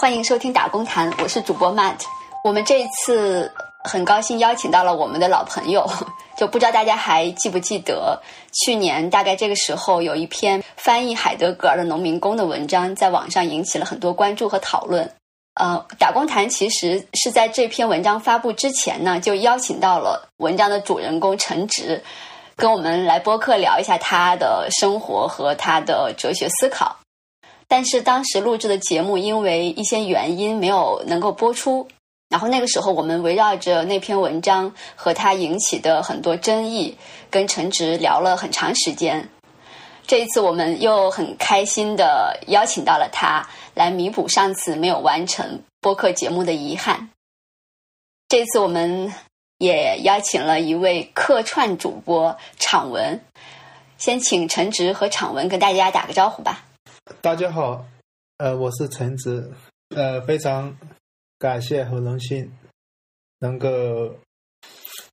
欢迎收听打工谈，我是主播 Matt。我们这一次很高兴邀请到了我们的老朋友，就不知道大家还记不记得，去年大概这个时候有一篇翻译海德格尔的《农民工》的文章，在网上引起了很多关注和讨论。呃，打工谈其实是在这篇文章发布之前呢，就邀请到了文章的主人公陈直，跟我们来播客聊一下他的生活和他的哲学思考。但是当时录制的节目因为一些原因没有能够播出，然后那个时候我们围绕着那篇文章和他引起的很多争议，跟陈直聊了很长时间。这一次我们又很开心的邀请到了他，来弥补上次没有完成播客节目的遗憾。这次我们也邀请了一位客串主播场文，先请陈直和场文跟大家打个招呼吧。大家好，呃，我是陈直，呃，非常感谢和荣幸能够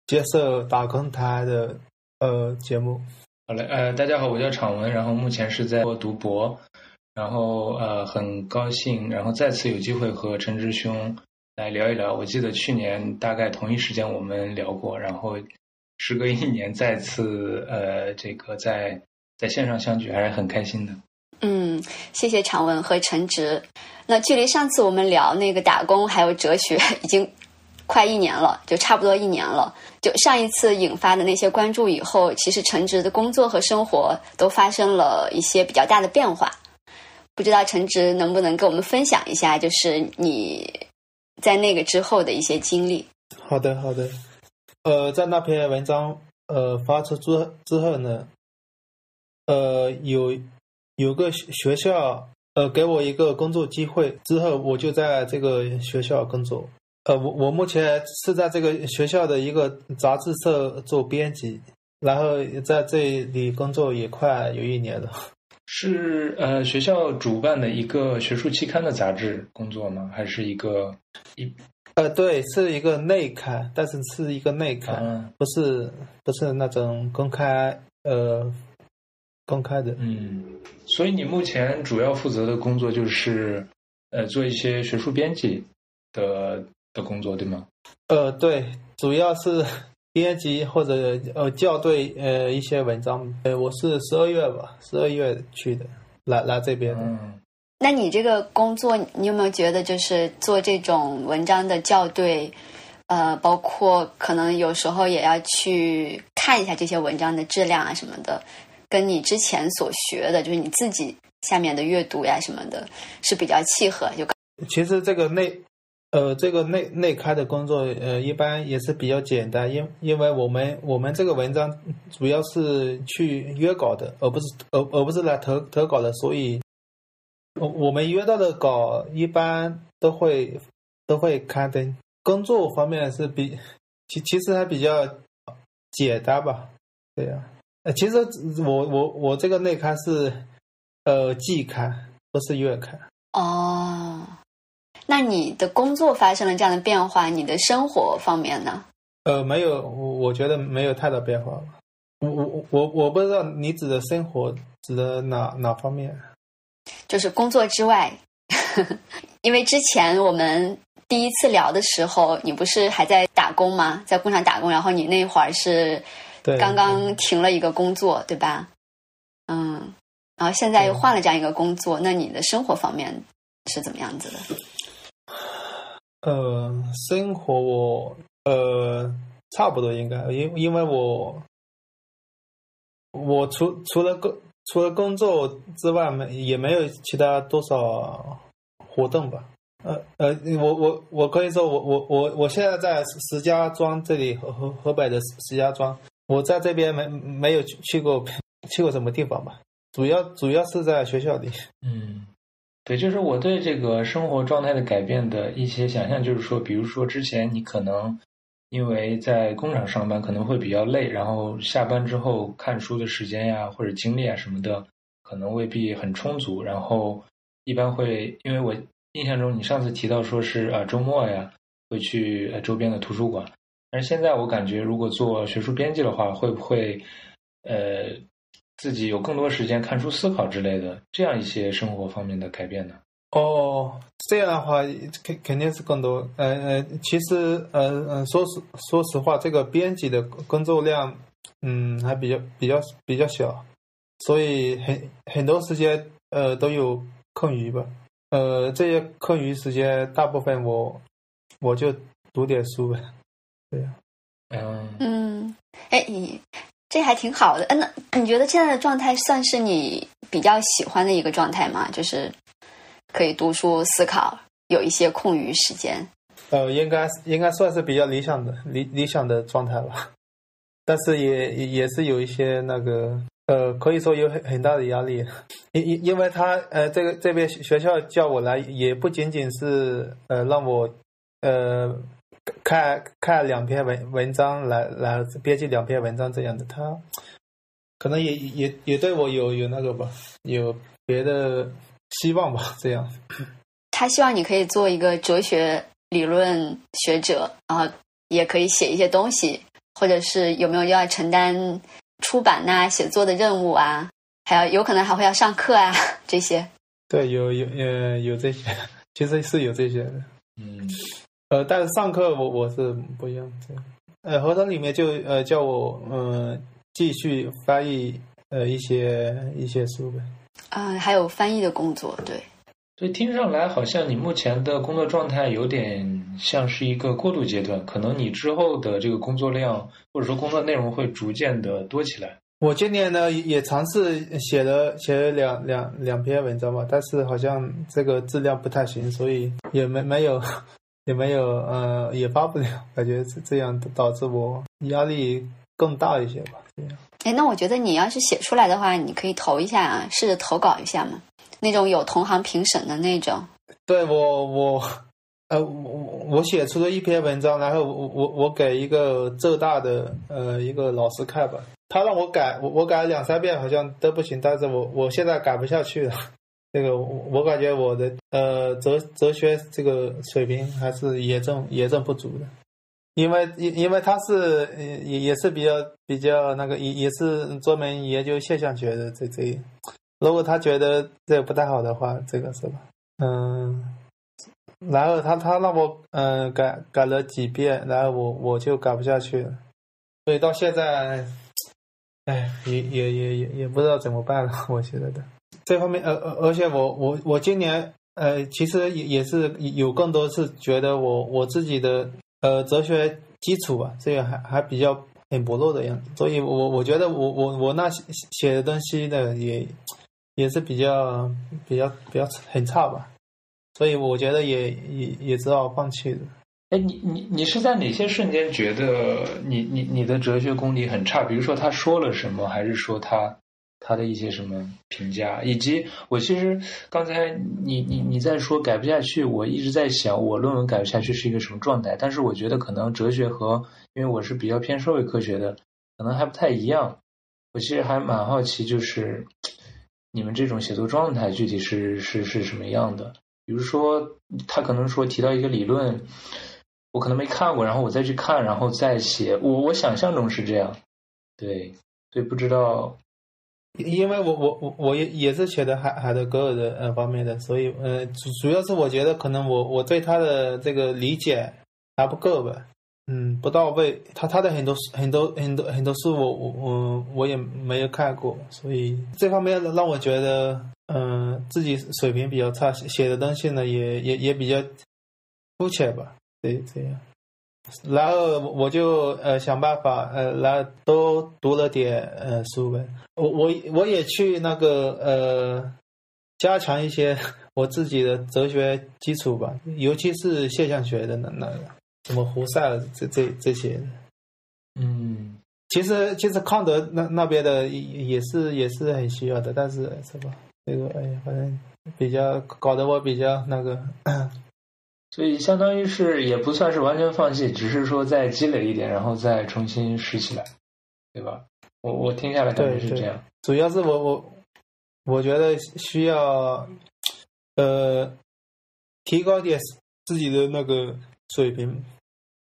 接受打工台的呃节目。好嘞，呃，大家好，我叫场文，然后目前是在读博，然后呃，很高兴，然后再次有机会和陈直兄来聊一聊。我记得去年大概同一时间我们聊过，然后时隔一年再次呃，这个在在线上相聚，还是很开心的。嗯，谢谢常文和陈直。那距离上次我们聊那个打工还有哲学，已经快一年了，就差不多一年了。就上一次引发的那些关注以后，其实陈直的工作和生活都发生了一些比较大的变化。不知道陈直能不能跟我们分享一下，就是你在那个之后的一些经历？好的，好的。呃，在那篇文章呃发出之之后呢，呃有。有个学校，呃，给我一个工作机会，之后我就在这个学校工作。呃，我我目前是在这个学校的一个杂志社做编辑，然后在这里工作也快有一年了。是呃，学校主办的一个学术期刊的杂志工作吗？还是一个一？呃，对，是一个内刊，但是是一个内刊，不是不是那种公开呃。公开的，嗯，所以你目前主要负责的工作就是，呃，做一些学术编辑的的工作，对吗？呃，对，主要是 编辑或者呃校对呃一些文章。呃，我是十二月吧，十二月去的，来来这边。嗯，那你这个工作，你有没有觉得就是做这种文章的校对，呃，包括可能有时候也要去看一下这些文章的质量啊什么的？跟你之前所学的，就是你自己下面的阅读呀什么的，是比较契合。就其实这个内，呃，这个内内开的工作，呃，一般也是比较简单，因因为我们我们这个文章主要是去约稿的，而不是而而不是来投投稿的，所以，我我们约到的稿一般都会都会刊登。工作方面是比其其实还比较简单吧，对呀。呃，其实我我我这个内刊是，呃，季刊，不是月刊。哦，那你的工作发生了这样的变化，你的生活方面呢？呃，没有，我我觉得没有太大变化。我我我我不知道你指的生活指的哪哪方面？就是工作之外，因为之前我们第一次聊的时候，你不是还在打工吗？在工厂打工，然后你那会儿是。刚刚停了一个工作，对吧？嗯，然后现在又换了这样一个工作，那你的生活方面是怎么样子的？呃，生活我呃差不多应该，因因为我我除除了工除了工作之外，没也没有其他多少活动吧。呃呃，我我我可以说，我我我我现在在石家庄这里，河河河北的石家庄。我在这边没没有去过去过什么地方吧，主要主要是在学校里。嗯，对，就是我对这个生活状态的改变的一些想象，就是说，比如说之前你可能因为在工厂上班可能会比较累，然后下班之后看书的时间呀或者精力啊什么的可能未必很充足，然后一般会因为我印象中你上次提到说是呃周末呀会去周边的图书馆。但是现在我感觉，如果做学术编辑的话，会不会，呃，自己有更多时间看书、思考之类的这样一些生活方面的改变呢？哦，这样的话肯肯定是更多。呃呃，其实呃呃，说实说实话，这个编辑的工作量，嗯，还比较比较比较小，所以很很多时间呃都有空余吧。呃，这些空余时间大部分我我就读点书呗。对呀。嗯嗯，哎，你这还挺好的。嗯，那你觉得现在的状态算是你比较喜欢的一个状态吗？就是可以读书、思考，有一些空余时间。呃，应该应该算是比较理想的理理想的状态吧。但是也也是有一些那个呃，可以说有很很大的压力，因因因为他呃，这个这边学校叫我来，也不仅仅是呃让我呃。看看两篇文文章来来编辑两篇文章这样的，他可能也也也对我有有那个吧，有别的希望吧，这样。他希望你可以做一个哲学理论学者，然后也可以写一些东西，或者是有没有要承担出版呐、写作的任务啊，还要有可能还会要上课啊这些。对，有有呃有这些，其实是有这些的，嗯。呃，但是上课我我是不一样这样，呃，合同里面就呃叫我嗯继续翻译呃一些一些书呗。啊，还有翻译的工作，对。所以听上来好像你目前的工作状态有点像是一个过渡阶段，可能你之后的这个工作量或者说工作内容会逐渐的多起来。我今年呢也尝试写了写了两两两篇文章吧，但是好像这个质量不太行，所以也没没有。也没有，呃，也发不了，感觉是这样导致我压力更大一些吧。这样。哎，那我觉得你要是写出来的话，你可以投一下啊，试着投稿一下嘛，那种有同行评审的那种。对我，我，呃，我我写出了一篇文章，然后我我我给一个浙大的呃一个老师看吧，他让我改，我我改了两三遍，好像都不行，但是我我现在改不下去了。这个我我感觉我的呃哲哲学这个水平还是严重严重不足的，因为因因为他是也也是比较比较那个也也是专门研究现象学的这这，如果他觉得这不太好的话，这个是吧？嗯，然后他他让我嗯改改了几遍，然后我我就改不下去了，所以到现在，哎也也也也也不知道怎么办了，我觉得的。这方面，呃呃，而且我我我今年，呃，其实也也是有更多是觉得我我自己的呃哲学基础吧，这个还还比较很薄弱的样子，所以我我觉得我我我那写的东西呢，也也是比较比较比较很差吧，所以我觉得也也也只好放弃了。哎，你你你是在哪些瞬间觉得你你你的哲学功底很差？比如说他说了什么，还是说他？他的一些什么评价，以及我其实刚才你你你在说改不下去，我一直在想我论文改不下去是一个什么状态。但是我觉得可能哲学和因为我是比较偏社会科学的，可能还不太一样。我其实还蛮好奇，就是你们这种写作状态具体是是是什么样的？比如说他可能说提到一个理论，我可能没看过，然后我再去看，然后再写。我我想象中是这样，对，所以不知道。因为我我我我也也是写的海海德格尔的呃方面的，所以呃主主要是我觉得可能我我对他的这个理解还不够吧，嗯不到位。他他的很多很多很多很多书我我我也没有看过，所以这方面让我觉得嗯自己水平比较差，写的东西呢也也也比较肤浅吧，对这样。然后我就呃想办法呃然后多读了点呃书呗，我我我也去那个呃加强一些我自己的哲学基础吧，尤其是现象学的那那个什么胡塞尔这这这些，嗯，其实其实康德那那边的也是也是很需要的，但是是吧？这个哎呀，反正比较搞得我比较那个。所以相当于是也不算是完全放弃，只是说再积累一点，然后再重新拾起来，对吧？我我听下来感觉是这样。主要是我我我觉得需要呃提高点自己的那个水平。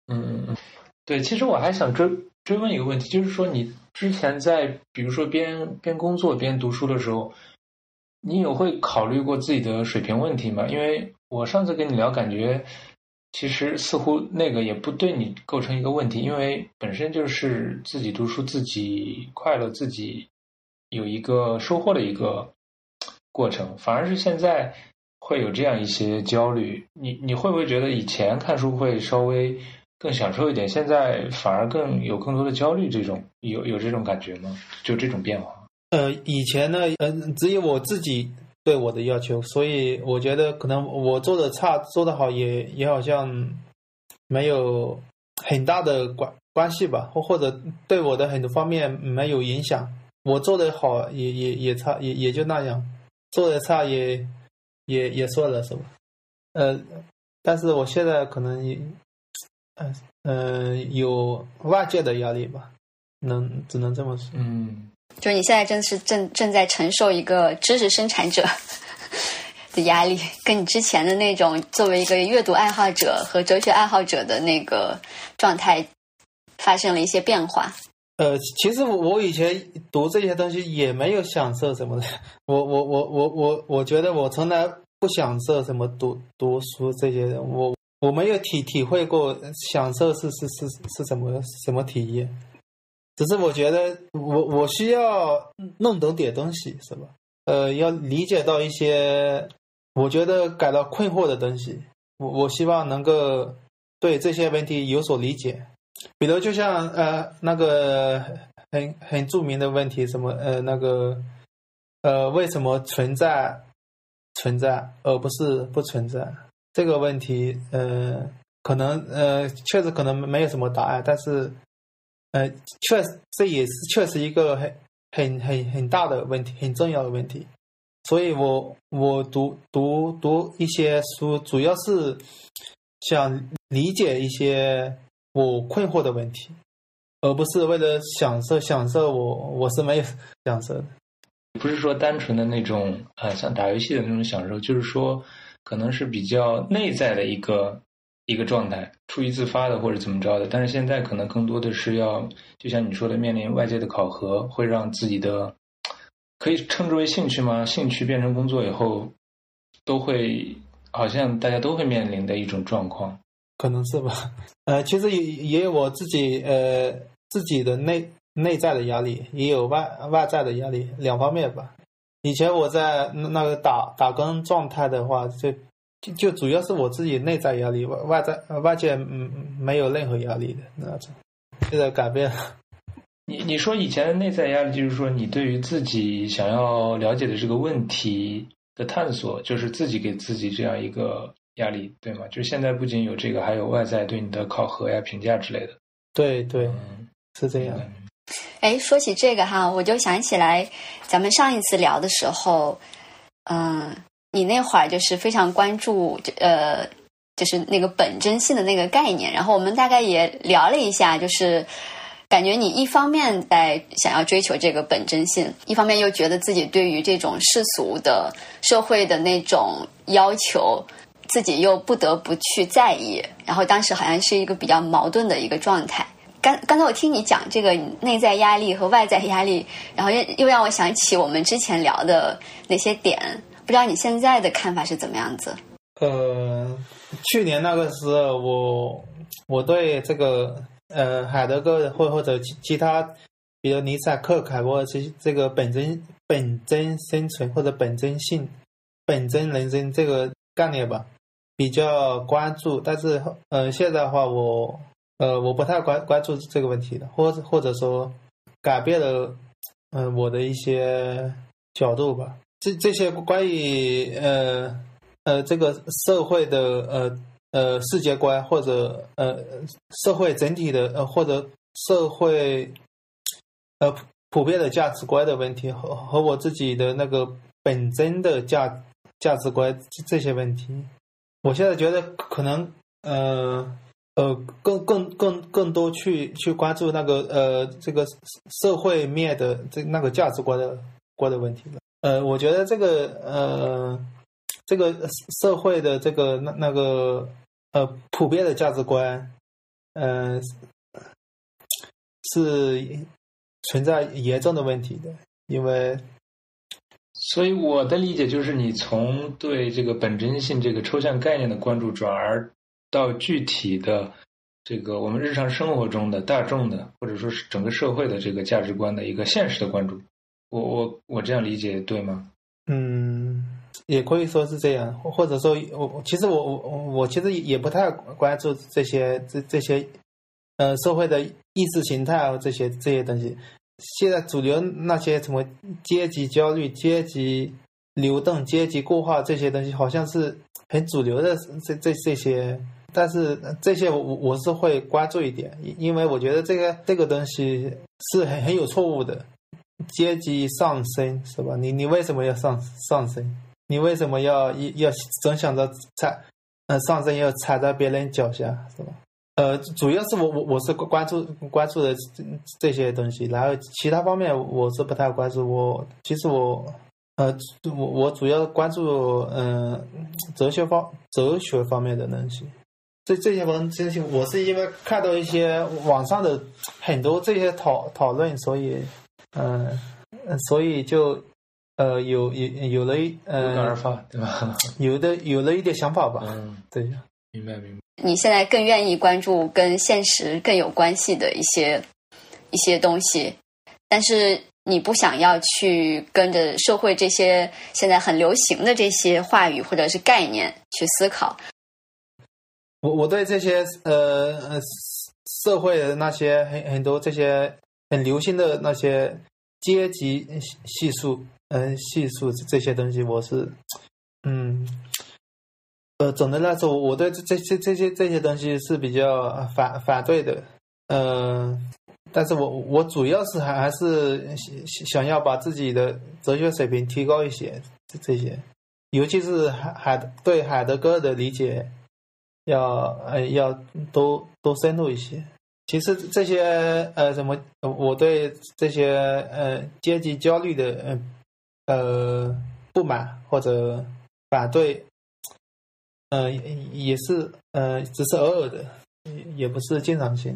嗯嗯嗯，对。其实我还想追追问一个问题，就是说你之前在比如说边边工作边读书的时候。你有会考虑过自己的水平问题吗？因为我上次跟你聊，感觉其实似乎那个也不对你构成一个问题，因为本身就是自己读书、自己快乐、自己有一个收获的一个过程，反而是现在会有这样一些焦虑。你你会不会觉得以前看书会稍微更享受一点，现在反而更有更多的焦虑？这种有有这种感觉吗？就这种变化？呃，以前呢，呃，只有我自己对我的要求，所以我觉得可能我做的差，做的好也也好像没有很大的关关系吧，或或者对我的很多方面没有影响。我做的好也也也差，也也就那样；做的差也也也算了，是吧？呃，但是我现在可能也，嗯嗯，有外界的压力吧，能只能这么说。嗯。就你现在真的是正正在承受一个知识生产者 的压力，跟你之前的那种作为一个阅读爱好者和哲学爱好者的那个状态发生了一些变化。呃，其实我我以前读这些东西也没有享受什么的，我我我我我我觉得我从来不享受什么读读书这些，我我没有体体会过享受是是是是什么什么体验。只是我觉得，我我需要弄懂点东西，是吧？呃，要理解到一些我觉得感到困惑的东西。我我希望能够对这些问题有所理解。比如，就像呃那个很很著名的问题，什么呃那个呃为什么存在存在而不是不存在这个问题，呃，可能呃确实可能没有什么答案，但是。呃，确实，这也是确实一个很很很很大的问题，很重要的问题。所以我我读读读一些书，主要是想理解一些我困惑的问题，而不是为了享受享受。我我是没有享受的，不是说单纯的那种呃像打游戏的那种享受，就是说可能是比较内在的一个。一个状态，出于自发的或者怎么着的，但是现在可能更多的是要，就像你说的，面临外界的考核，会让自己的可以称之为兴趣吗？兴趣变成工作以后，都会好像大家都会面临的一种状况，可能是吧？呃，其实也也有我自己呃自己的内内在的压力，也有外外在的压力，两方面吧。以前我在那个打打工状态的话，就。就就主要是我自己内在压力，外外在外界嗯没有任何压力的那种。现在改变了。你你说以前的内在压力，就是说你对于自己想要了解的这个问题的探索，就是自己给自己这样一个压力，对吗？就现在不仅有这个，还有外在对你的考核呀、评价之类的。对对，是这样。哎，说起这个哈，我就想起来咱们上一次聊的时候，嗯。你那会儿就是非常关注，呃，就是那个本真性的那个概念。然后我们大概也聊了一下，就是感觉你一方面在想要追求这个本真性，一方面又觉得自己对于这种世俗的社会的那种要求，自己又不得不去在意。然后当时好像是一个比较矛盾的一个状态。刚刚才我听你讲这个内在压力和外在压力，然后又又让我想起我们之前聊的那些点。不知道你现在的看法是怎么样子？呃，去年那个时候，我我对这个呃海德格或或者其其他，比如尼采、克凯沃这这个本真本真生存或者本真性、本真人生这个概念吧，比较关注。但是呃，现在的话，我呃我不太关关注这个问题的，或者或者说改变了嗯我的一些角度吧。这这些关于呃呃这个社会的呃呃世界观或者呃社会整体的呃或者社会呃普遍的价值观的问题和和我自己的那个本真的价价值观这些问题，我现在觉得可能呃呃更更更更多去去关注那个呃这个社会面的这那个价值观的观的问题了。呃，我觉得这个呃，这个社会的这个那那个呃普遍的价值观，嗯，是存在严重的问题的，因为所以我的理解就是，你从对这个本真性这个抽象概念的关注，转而到具体的这个我们日常生活中的大众的，或者说是整个社会的这个价值观的一个现实的关注。我我我这样理解对吗？嗯，也可以说是这样，或者说，我其实我我我其实也不太关注这些这这些呃社会的意识形态啊这些这些东西。现在主流那些什么阶级焦虑、阶级流动、阶级固化这些东西，好像是很主流的这这这些，但是这些我我是会关注一点，因为我觉得这个这个东西是很很有错误的。阶级上升是吧？你你为什么要上上升？你为什么要要总想着踩呃上升要踩在别人脚下是吧？呃，主要是我我我是关注关注的这这些东西，然后其他方面我是不太关注。我其实我呃我我主要关注嗯哲学方哲学方面的东西。这这些方这些我是因为看到一些网上的很多这些讨讨论，所以嗯所以就呃有有有了呃有感而发对吧？有的有了一点想法吧。嗯，对，明白明白。你现在更愿意关注跟现实更有关系的一些一些东西，但是你不想要去跟着社会这些现在很流行的这些话语或者是概念去思考。我我对这些呃呃社会的那些很很多这些很流行的那些阶级系数嗯系数这些东西，我是嗯。呃，总的来说，我对这这些这些这些东西是比较反反对的。嗯，但是我我主要是还还是想要把自己的哲学水平提高一些，这这些，尤其是海海对海德格尔的理解要呃要多多深入一些。其实这些呃什么，我对这些呃阶级焦虑的呃呃不满或者反对。呃，也是，呃，只是偶尔的，也不是经常性。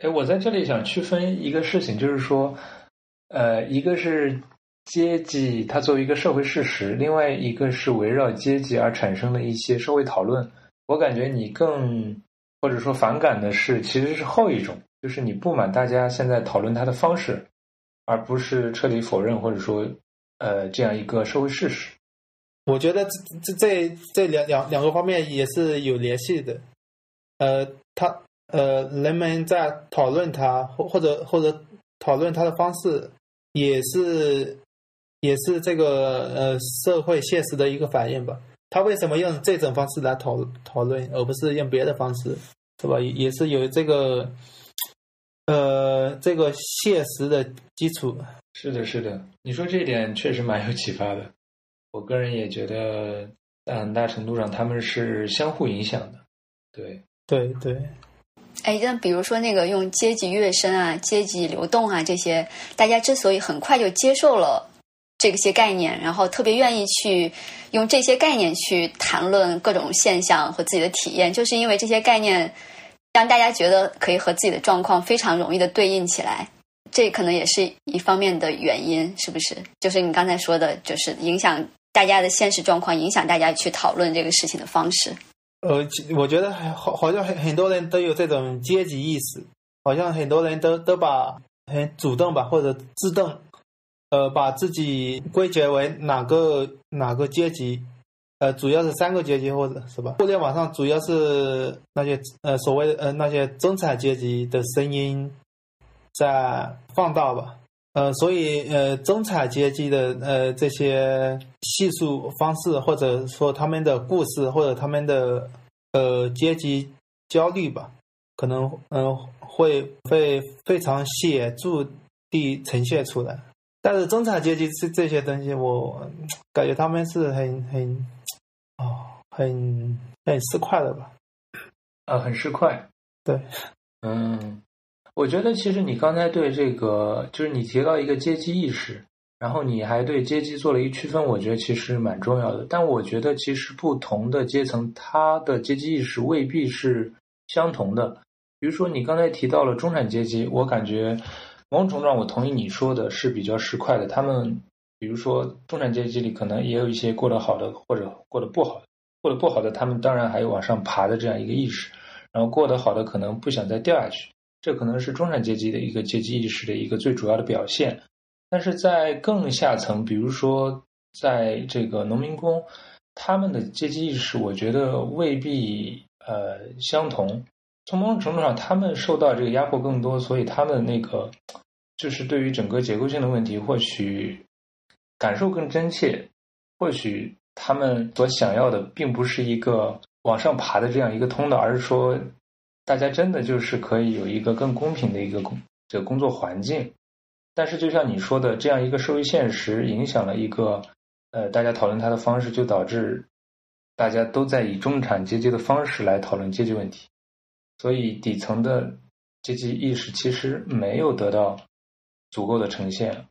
哎，我在这里想区分一个事情，就是说，呃，一个是阶级它作为一个社会事实，另外一个是围绕阶级而产生的一些社会讨论。我感觉你更或者说反感的是，其实是后一种，就是你不满大家现在讨论它的方式，而不是彻底否认或者说，呃，这样一个社会事实。我觉得这这这这两两两个方面也是有联系的，呃，他呃，人们在讨论他或或者或者讨论他的方式，也是也是这个呃社会现实的一个反应吧。他为什么用这种方式来讨讨论，而不是用别的方式，是吧？也是有这个呃这个现实的基础。是的，是的，你说这一点确实蛮有启发的。我个人也觉得，在很大程度上他们是相互影响的。对，对，对。哎，那比如说那个用阶级跃升啊、阶级流动啊这些，大家之所以很快就接受了这些概念，然后特别愿意去用这些概念去谈论各种现象和自己的体验，就是因为这些概念让大家觉得可以和自己的状况非常容易的对应起来。这可能也是一方面的原因，是不是？就是你刚才说的，就是影响。大家的现实状况影响大家去讨论这个事情的方式。呃，我觉得好，好像很很多人都有这种阶级意识，好像很多人都都把很主动吧，或者自动，呃，把自己归结为哪个哪个阶级，呃，主要是三个阶级，或者是吧？互联网上主要是那些呃所谓呃那些中产阶级的声音在放大吧。呃，所以呃，中产阶级的呃这些叙述方式，或者说他们的故事，或者他们的呃阶级焦虑吧，可能嗯会会非常显著地呈现出来。但是中产阶级这这些东西，我感觉他们是很很哦很很市侩的吧？啊，很市侩。对，嗯。我觉得其实你刚才对这个，就是你提到一个阶级意识，然后你还对阶级做了一区分，我觉得其实蛮重要的。但我觉得其实不同的阶层，它的阶级意识未必是相同的。比如说你刚才提到了中产阶级，我感觉某种程度上我同意你说的是比较市侩的，他们比如说中产阶级里可能也有一些过得好的或者过得不好的，过得不好的他们当然还有往上爬的这样一个意识，然后过得好的可能不想再掉下去，这可能是中产阶级的一个阶级意识的一个最主要的表现。但是在更下层，比如说在这个农民工，他们的阶级意识，我觉得未必呃相同。从某种程度上，他们受到这个压迫更多，所以他们那个就是对于整个结构性的问题，或许感受更真切。或许他们所想要的，并不是一个往上爬的这样一个通道，而是说，大家真的就是可以有一个更公平的一个工这个工作环境。但是，就像你说的，这样一个社会现实影响了一个，呃，大家讨论它的方式，就导致大家都在以中产阶级的方式来讨论阶级问题，所以底层的阶级意识其实没有得到足够的呈现，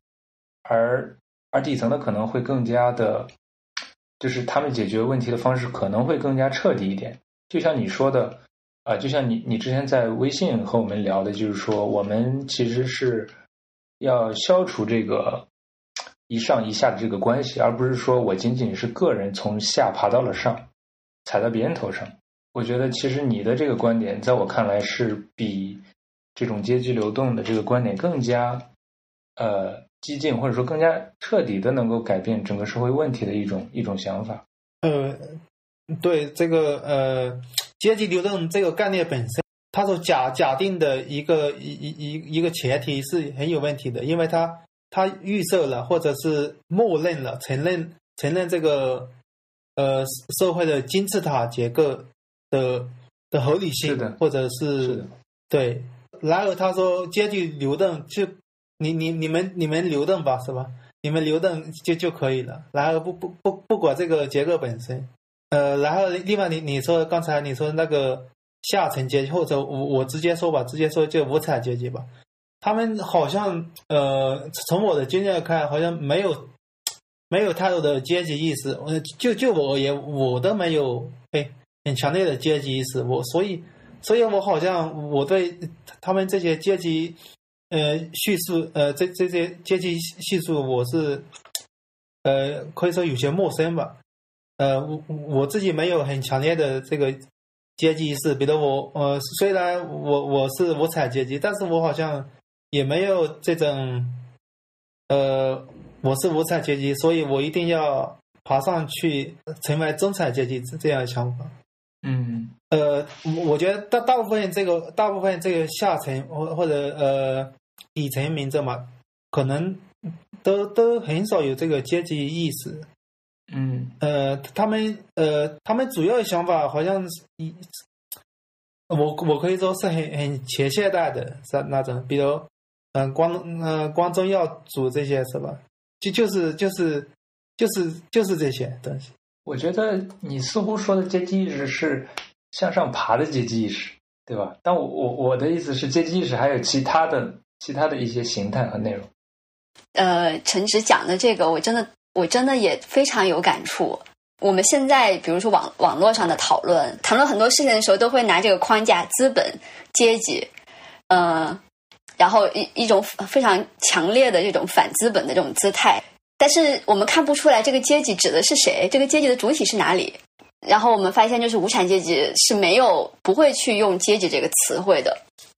而而底层的可能会更加的，就是他们解决问题的方式可能会更加彻底一点。就像你说的，啊，就像你你之前在微信和我们聊的，就是说我们其实是。要消除这个一上一下的这个关系，而不是说我仅仅是个人从下爬到了上，踩到别人头上。我觉得其实你的这个观点，在我看来是比这种阶级流动的这个观点更加呃激进，或者说更加彻底的能够改变整个社会问题的一种一种想法。呃，对这个呃阶级流动这个概念本身。它所假假定的一个一一一一个前提是很有问题的，因为它它预设了或者是默认了承认承认这个呃社会的金字塔结构的的合理性，或者是对。然后他说阶级流动就你你你们你们流动吧是吧？你们流动就就可以了。然后不不不不管这个结构本身，呃，然后另外你你说刚才你说那个。下层阶级，或者我我直接说吧，直接说就无产阶级吧。他们好像呃，从我的经验看，好像没有没有太多的阶级意识。呃，就就我而言，我都没有哎很强烈的阶级意识。我所以所以，我好像我对他们这些阶级呃叙述呃这这些阶级叙述，我是呃可以说有些陌生吧。呃，我我自己没有很强烈的这个。阶级意识，比如我，呃，虽然我我是无产阶级，但是我好像也没有这种，呃，我是无产阶级，所以我一定要爬上去成为中产阶级这样的想法。嗯，呃，我觉得大大部分这个大部分这个下层或或者呃底层民众嘛，可能都都很少有这个阶级意识。嗯，呃，他们呃，他们主要的想法好像是一，我我可以说是很很前现代的，是那种，比如，嗯，光嗯光宗耀祖这些是吧？就就是就是就是就是这些东西。我觉得你似乎说的阶级意识是向上爬的阶级意识，对吧？但我我我的意思是，阶级意识还有其他的其他的一些形态和内容。呃，陈直讲的这个，我真的。我真的也非常有感触。我们现在，比如说网网络上的讨论，谈论很多事情的时候，都会拿这个框架“资本阶级”，嗯，然后一一种非常强烈的这种反资本的这种姿态。但是我们看不出来这个阶级指的是谁，这个阶级的主体是哪里。然后我们发现，就是无产阶级是没有不会去用阶级这个词汇的，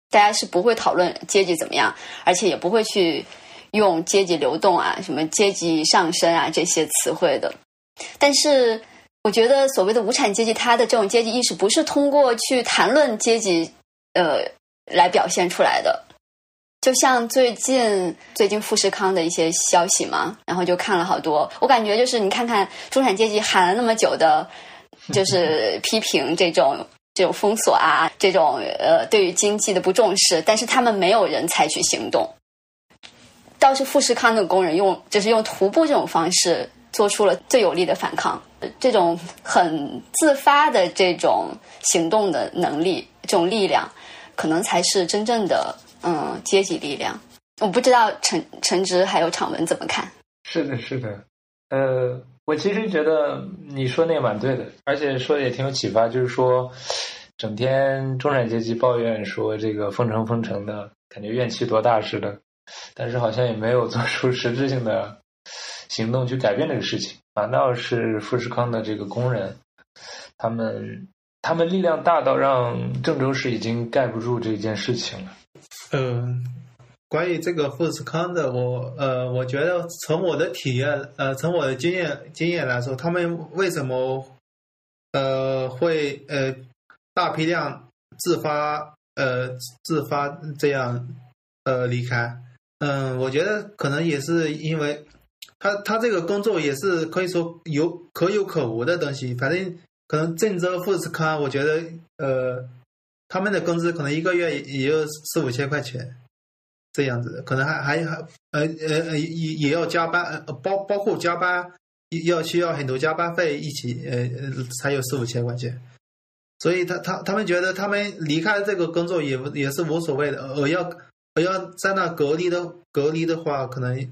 大家是不会讨论阶级怎么样，而且也不会去。用阶级流动啊，什么阶级上升啊这些词汇的，但是我觉得所谓的无产阶级，它的这种阶级意识不是通过去谈论阶级呃来表现出来的。就像最近最近富士康的一些消息嘛，然后就看了好多，我感觉就是你看看中产阶级喊了那么久的，就是 批评这种这种封锁啊，这种呃对于经济的不重视，但是他们没有人采取行动。倒是富士康的工人用，就是用徒步这种方式做出了最有力的反抗。这种很自发的这种行动的能力，这种力量，可能才是真正的嗯阶级力量。我不知道陈陈直还有场文怎么看？是的，是的。呃，我其实觉得你说那个蛮对的，而且说的也挺有启发。就是说，整天中产阶级抱怨说这个封城封城的，感觉怨气多大似的。但是好像也没有做出实质性的行动去改变这个事情，反倒是富士康的这个工人，他们他们力量大到让郑州市已经盖不住这件事情了。嗯，关于这个富士康的，我呃，我觉得从我的体验，呃，从我的经验经验来说，他们为什么呃会呃大批量自发呃自发这样呃离开？嗯，我觉得可能也是因为他他这个工作也是可以说有可有可无的东西，反正可能郑州富士康，我觉得呃。他们的工资可能一个月也有四五千块钱，这样子，可能还还还呃呃呃也也要加班，呃包包括加班要需要很多加班费一起呃才有四五千块钱，所以他他他们觉得他们离开这个工作也也是无所谓的，而要而要在那隔离的隔离的话，可能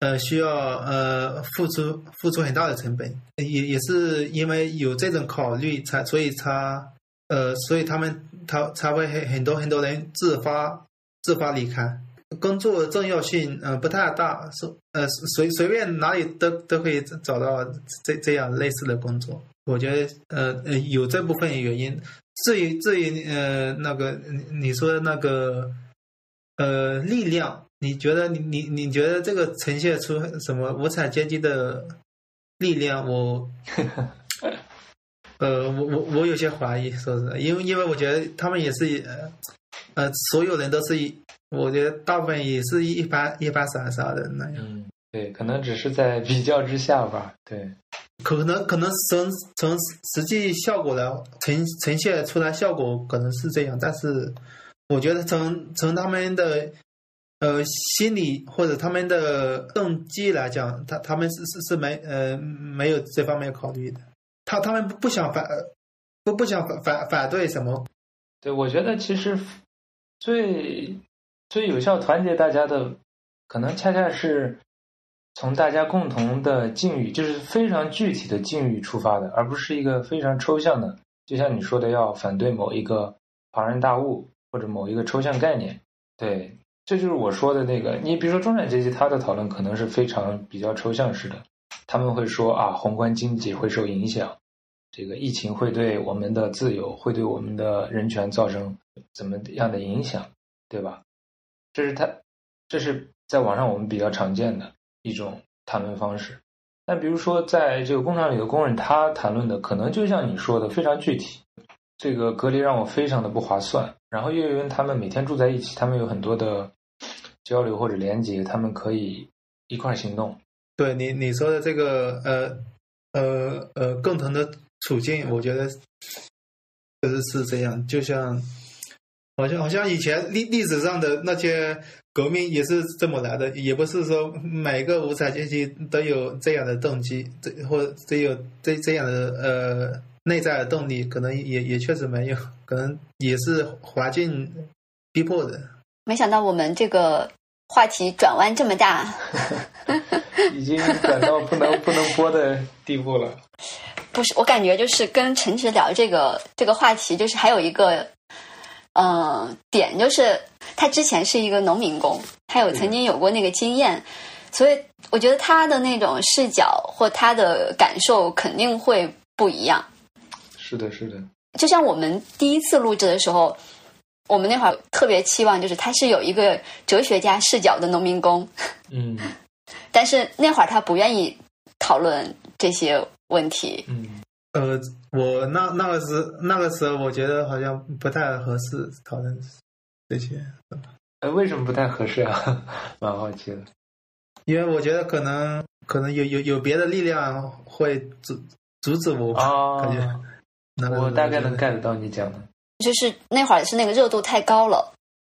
呃需要呃付出付出很大的成本，也也是因为有这种考虑才所以他。呃，所以他们他才会很很多很多人自发自发离开，工作重要性呃不太大，是呃随随便哪里都都可以找到这这样类似的工作。我觉得呃呃有这部分原因。至于至于呃那个你说的那个呃力量，你觉得你你你觉得这个呈现出什么无产阶级的力量？我。呃，我我我有些怀疑，说实在，因为因为我觉得他们也是，呃，所有人都是一，我觉得大部分也是一般一般傻傻的那样。嗯，对，可能只是在比较之下吧。对，可能可能从从实际效果来呈呈现出来效果可能是这样，但是我觉得从从他们的呃心理或者他们的动机来讲，他他们是是是没呃没有这方面考虑的。他他们不不想反，不不想反反反对什么？对，我觉得其实最最有效团结大家的，可能恰恰是从大家共同的境遇，就是非常具体的境遇出发的，而不是一个非常抽象的。就像你说的，要反对某一个庞然大物或者某一个抽象概念。对，这就是我说的那个。你比如说中产阶级，他的讨论可能是非常比较抽象式的。他们会说啊，宏观经济会受影响，这个疫情会对我们的自由、会对我们的人权造成怎么样的影响，对吧？这是他，这是在网上我们比较常见的一种谈论方式。但比如说，在这个工厂里的工人，他谈论的可能就像你说的非常具体。这个隔离让我非常的不划算，然后又因为他们每天住在一起，他们有很多的交流或者连接，他们可以一块行动。对你你说的这个呃呃呃共同的处境，我觉得确实是这样。就像好像好像以前历历史上的那些革命也是这么来的，也不是说每个无产阶级都有这样的动机，这或只有这这样的呃内在的动力，可能也也确实没有，可能也是环境逼迫的。没想到我们这个话题转弯这么大。已经转到不能不能播的地步了。不是，我感觉就是跟陈直聊这个这个话题，就是还有一个，嗯，点就是他之前是一个农民工，他有曾经有过那个经验，所以我觉得他的那种视角或他的感受肯定会不一样。是的，是的。就像我们第一次录制的时候，我们那会儿特别期望，就是他是有一个哲学家视角的农民工。嗯。但是那会儿他不愿意讨论这些问题。嗯，呃，我那那个时那个时候，我觉得好像不太合适讨论这些。呃，为什么不太合适啊？蛮好奇的。因为我觉得可能可能有有有别的力量会阻阻止我感觉。我大概能 get 到你讲的。就是那会儿是那个热度太高了。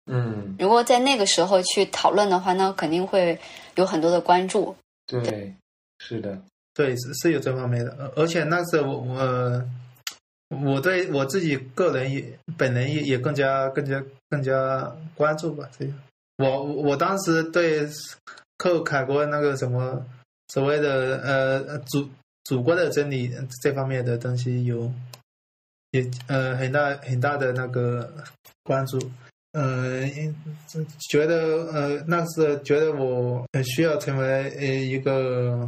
嗯，如果在那个时候去讨论的话，那肯定会有很多的关注。对，是的，对，是是有这方面的。而且那时候我，我对我自己个人也本人也也更加更加更加关注吧。这样，我我当时对寇凯国那个什么所谓的呃祖祖国的真理这方面的东西有也呃很大很大的那个关注。嗯，觉得呃，那是觉得我需要成为呃一个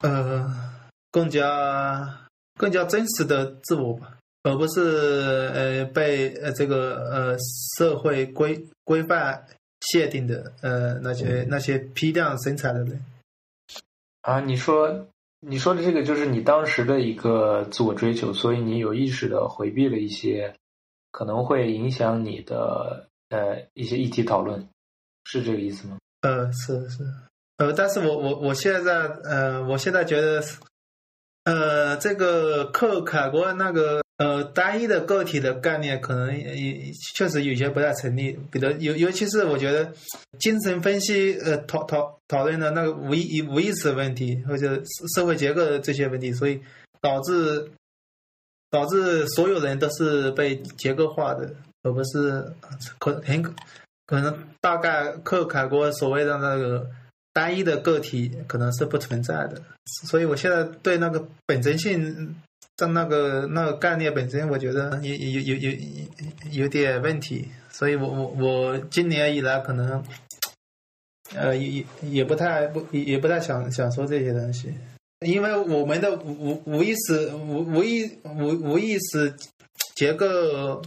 呃更加更加真实的自我吧，而不是呃被呃这个呃社会规规范限定的呃那些那些批量生产的人。啊，你说你说的这个就是你当时的一个自我追求，所以你有意识的回避了一些可能会影响你的。呃，一些议题讨论是这个意思吗？呃，是是，呃，但是我我我现在呃，我现在觉得，呃，这个克凯国那个呃单一的个体的概念，可能也确实有些不太成立。比如尤尤其是我觉得精神分析呃讨讨讨论的那个无意无意识问题或者社会结构的这些问题，所以导致导致所有人都是被结构化的。而不是可很可能大概克凯国所谓的那个单一的个体可能是不存在的，所以我现在对那个本真性的那个那个概念本身，我觉得有有有有有点问题，所以我我我今年以来可能呃也也也不太不也不太想想说这些东西，因为我们的无无意识无无意无无意识结构。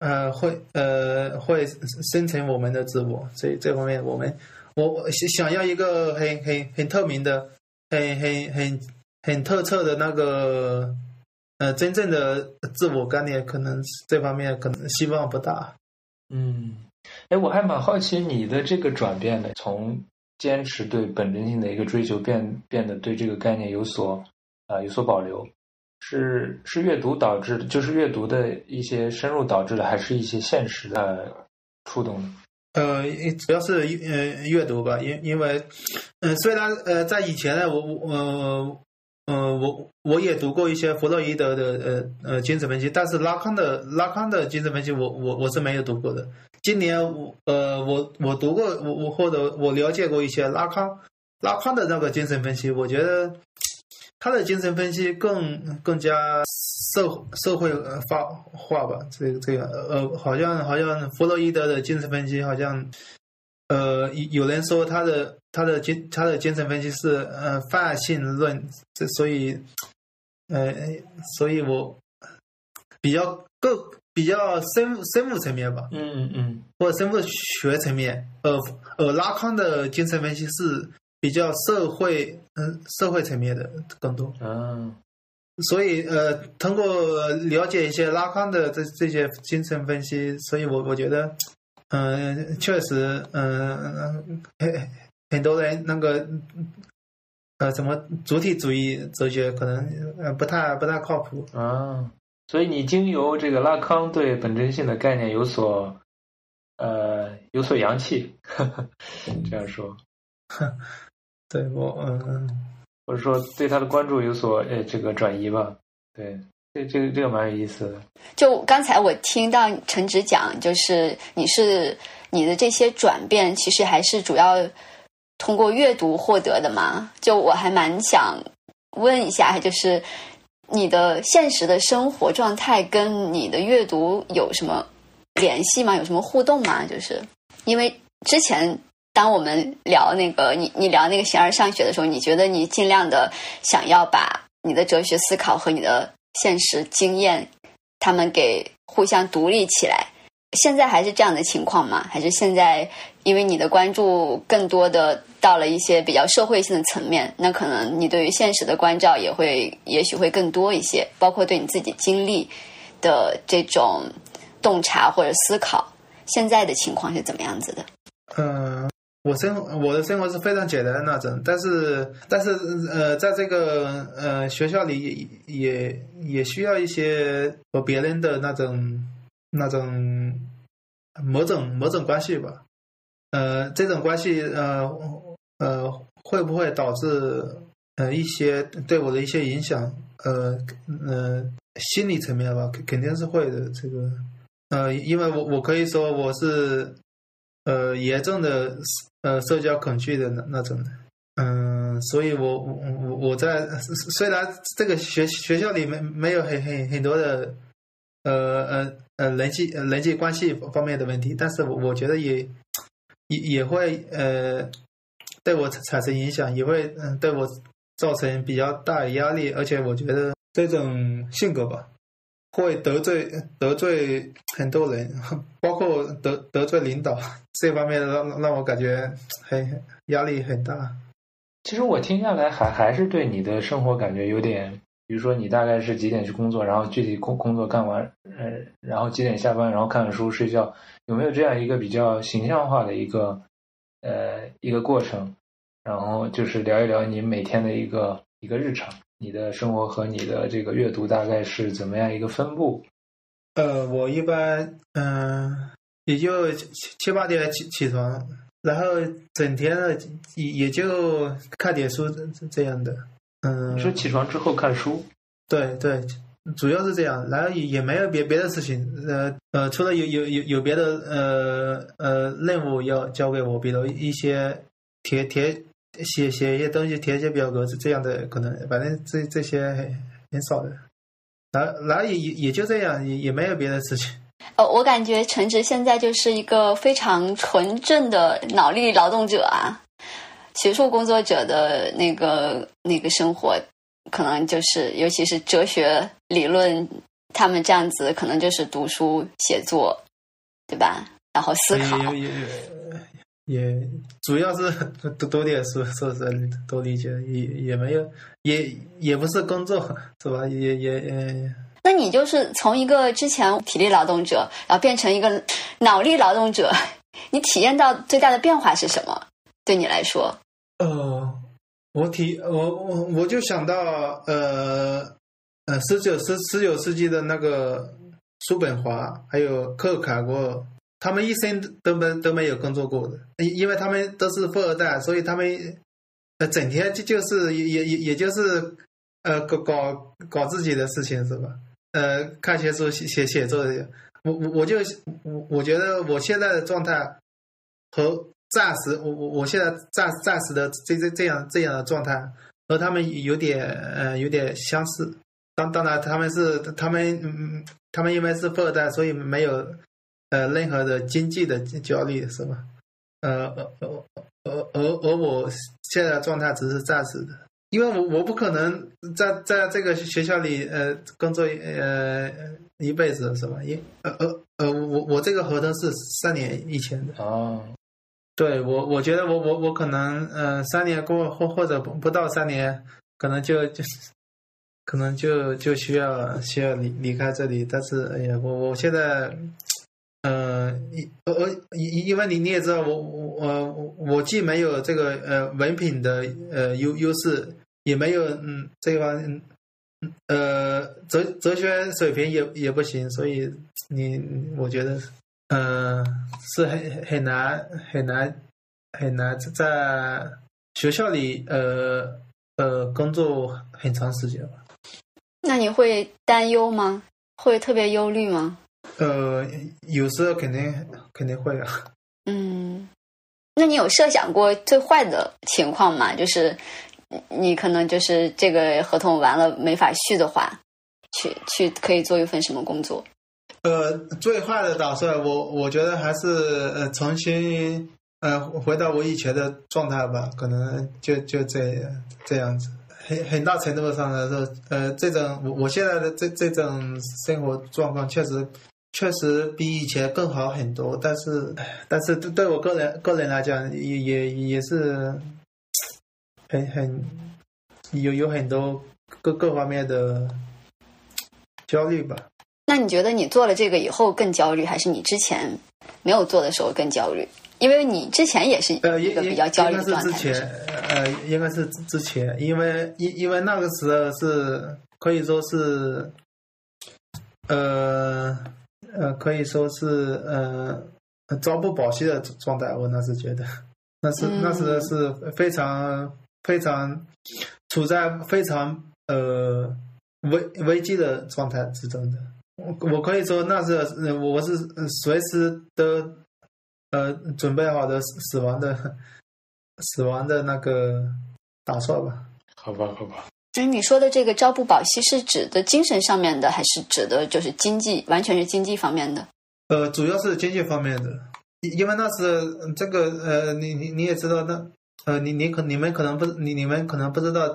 呃，会呃会生成我们的自我，这这方面我们我想想要一个很很很透明的、很很很很透彻的那个呃真正的自我概念，可能这方面可能希望不大。嗯，哎，我还蛮好奇你的这个转变的，从坚持对本真性的一个追求，变变得对这个概念有所啊有所保留。是是阅读导致的，就是阅读的一些深入导致的，还是一些现实的触动呢？呃，主要是呃阅读吧，因因为，嗯，虽然呃在以前呢，我我呃我我也读过一些弗洛伊德的呃呃精神分析，但是拉康的拉康的精神分析，我我我是没有读过的。今年我呃我我读过我我或者我了解过一些拉康拉康的那个精神分析，我觉得。他的精神分析更更加社社会化化吧，这个这个呃，好像好像弗洛伊德的精神分析好像，呃，有人说他的他的精他的精神分析是呃泛性论，这所以，呃，所以我比较更比较生生物层面吧，嗯嗯，或者生物学层面，呃呃，拉康的精神分析是。比较社会，嗯，社会层面的更多。嗯，所以呃，通过了解一些拉康的这这些精神分析，所以我我觉得，嗯，确实，嗯，很很多人那个，呃，什么主体主义哲学可能呃不太不太靠谱。啊，所以你经由这个拉康对本真性的概念有所，呃，有所扬弃，这样说。对我嗯，或者说对他的关注有所呃这个转移吧，对，这这个这个蛮有意思的。就刚才我听到陈直讲，就是你是你的这些转变，其实还是主要通过阅读获得的嘛？就我还蛮想问一下，就是你的现实的生活状态跟你的阅读有什么联系吗？有什么互动吗？就是因为之前。当我们聊那个你你聊那个形而上学的时候，你觉得你尽量的想要把你的哲学思考和你的现实经验，他们给互相独立起来。现在还是这样的情况吗？还是现在因为你的关注更多的到了一些比较社会性的层面，那可能你对于现实的关照也会也许会更多一些，包括对你自己经历的这种洞察或者思考。现在的情况是怎么样子的？嗯。我生我的生活是非常简单的那种，但是但是呃，在这个呃学校里也也也需要一些和别人的那种那种某种某种关系吧，呃，这种关系呃呃会不会导致呃一些对我的一些影响？呃呃，心理层面吧，肯肯定是会的。这个呃，因为我我可以说我是。呃，严重的呃社交恐惧的那那种的，嗯，所以我我我我在虽然这个学学校里面没有很很很多的呃呃呃人际人际关系方面的问题，但是我我觉得也也也会呃对我产生影响，也会嗯对我造成比较大的压力，而且我觉得这种性格吧，会得罪得罪很多人，包括得得罪领导，这方面让让我感觉很压力很大。其实我听下来还还是对你的生活感觉有点，比如说你大概是几点去工作，然后具体工工作干完，呃，然后几点下班，然后看看书睡觉，有没有这样一个比较形象化的一个呃一个过程？然后就是聊一聊你每天的一个一个日常，你的生活和你的这个阅读大概是怎么样一个分布？呃，我一般嗯也就七七八点起起床。然后整天的也也就看点书这这样的，嗯。你说起床之后看书？对对，主要是这样。然后也也没有别别的事情，呃呃，除了有有有有别的呃呃任务要交给我，比如一些填填写写一些东西，填一些表格是这样的，可能反正这这些很很少的。然后然后也也也就这样，也也没有别的事情。呃，我感觉陈直现在就是一个非常纯正的脑力劳动者啊，学术工作者的那个那个生活，可能就是尤其是哲学理论，他们这样子可能就是读书写作，对吧？然后思考，也也主要是 多多点书，说是多理解，也也没有，也也不是工作，是吧？也也也。那你就是从一个之前体力劳动者，然后变成一个脑力劳动者，你体验到最大的变化是什么？对你来说？呃，我体我我我就想到呃呃十九十十九世纪的那个叔本华还有克卡果尔，他们一生都没都没有工作过的，因因为他们都是富二代，所以他们呃整天就就是也也也就是呃搞搞搞自己的事情是吧？呃，看些书写写写作的，我我我就我我觉得我现在的状态和暂时我我我现在暂暂时的这这这样这样的状态和他们有点呃有点相似。当当然他们是他们嗯他们因为是富二代，所以没有呃任何的经济的焦虑，是吧？呃而而而而而我现在的状态只是暂时的。因为我我不可能在在这个学校里呃工作呃一辈子是吧？因呃呃呃我我这个合同是三年以前的哦，对我我觉得我我我可能呃三年过或或者不不到三年，可能就就可能就就需要需要离离开这里。但是哎呀，我我现在呃因呃因因为你你也知道我我我我既没有这个呃文凭的呃优优势。也没有，嗯，这个，嗯，呃，哲哲学水平也也不行，所以你，我觉得，嗯，是很很难很难很难在学校里，呃呃，工作很长时间吧。那你会担忧吗？会特别忧虑吗？呃，有时候肯定肯定会啊。嗯，那你有设想过最坏的情况吗？就是。你可能就是这个合同完了没法续的话，去去可以做一份什么工作？呃，最坏的打算，我我觉得还是呃重新呃回到我以前的状态吧，可能就就这这样子，很很大程度上来说，呃，这种我我现在的这这种生活状况确实确实比以前更好很多，但是但是对我个人个人来讲，也也也是。很很有有很多各各方面的焦虑吧？那你觉得你做了这个以后更焦虑，还是你之前没有做的时候更焦虑？因为你之前也是一个比较焦虑的状态。应该是之前，呃，应该是之前，因为因因为那个时候是可以说是，呃呃，可以说是呃朝不保夕的状态。我那时觉得，那是那时是非常。非常处在非常呃危危机的状态之中的，我我可以说那是我是随时都呃准备好的死亡的死亡的那个打算吧。好吧，好吧。所以，你说的这个朝不保夕是指的精神上面的，还是指的就是经济，完全是经济方面的？呃，主要是经济方面的，因为那是这个呃，你你你也知道，那呃，你你可你们可能不你你们可能不知道，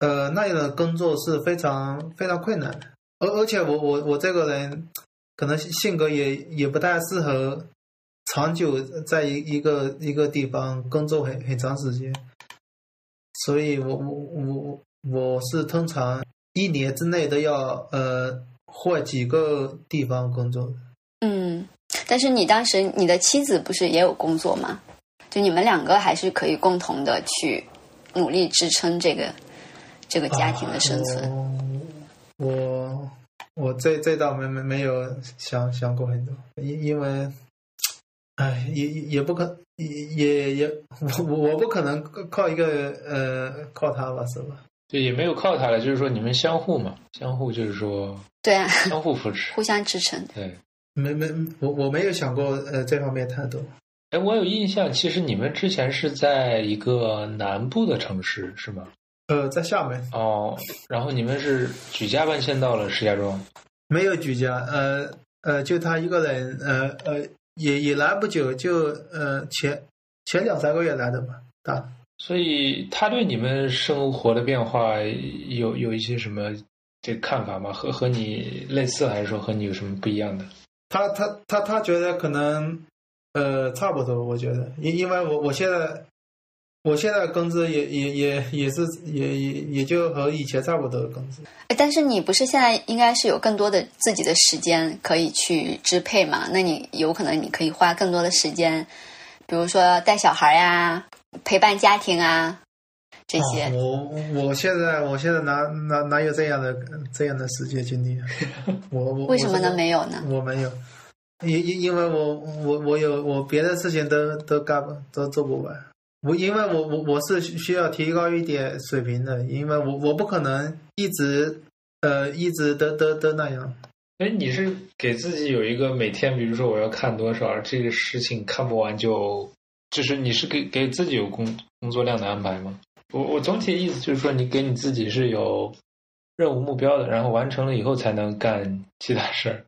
呃，那样的工作是非常非常困难的，而而且我我我这个人可能性格也也不太适合长久在一一个一个地方工作很很长时间，所以我我我我我是通常一年之内都要呃换几个地方工作。嗯，但是你当时你的妻子不是也有工作吗？就你们两个还是可以共同的去努力支撑这个这个家庭的生存。啊我我我这这倒没没没有想想过很多，因因为，哎，也也也不可也也也我我不可能靠一个呃靠他吧，是吧？对，也没有靠他了，就是说你们相互嘛，相互就是说 对啊，相互扶持。互相支撑。对，没没我我没有想过呃这方面太多。哎，我有印象，其实你们之前是在一个南部的城市，是吗？呃，在厦门哦，然后你们是举家搬迁到了石家庄。没有举家，呃呃，就他一个人，呃呃，也也来不久，就呃前前两三个月来的吧，大。所以他对你们生活的变化有有一些什么这看法吗？和和你类似，还是说和你有什么不一样的？他他他他觉得可能呃差不多，我觉得，因因为我我现在我现在工资也也也也是也也也就和以前差不多的工资。哎但是你不是现在应该是有更多的自己的时间可以去支配嘛？那你有可能你可以花更多的时间，比如说带小孩呀、陪伴家庭啊这些。啊我我现在我现在哪哪哪有这样的这样的时间精力啊？我我为什么能？没有呢？我没有，因因因为我我我有我别的事情都都干不都做不完。我因为我我我是需要提高一点水平的，因为我我不可能一直呃一直都都都那样。哎，你是给自己有一个每天，比如说我要看多少，这个事情看不完就，就是你是给给自己有工工作量的安排吗？我我总体的意思就是说，你给你自己是有任务目标的，然后完成了以后才能干其他事儿。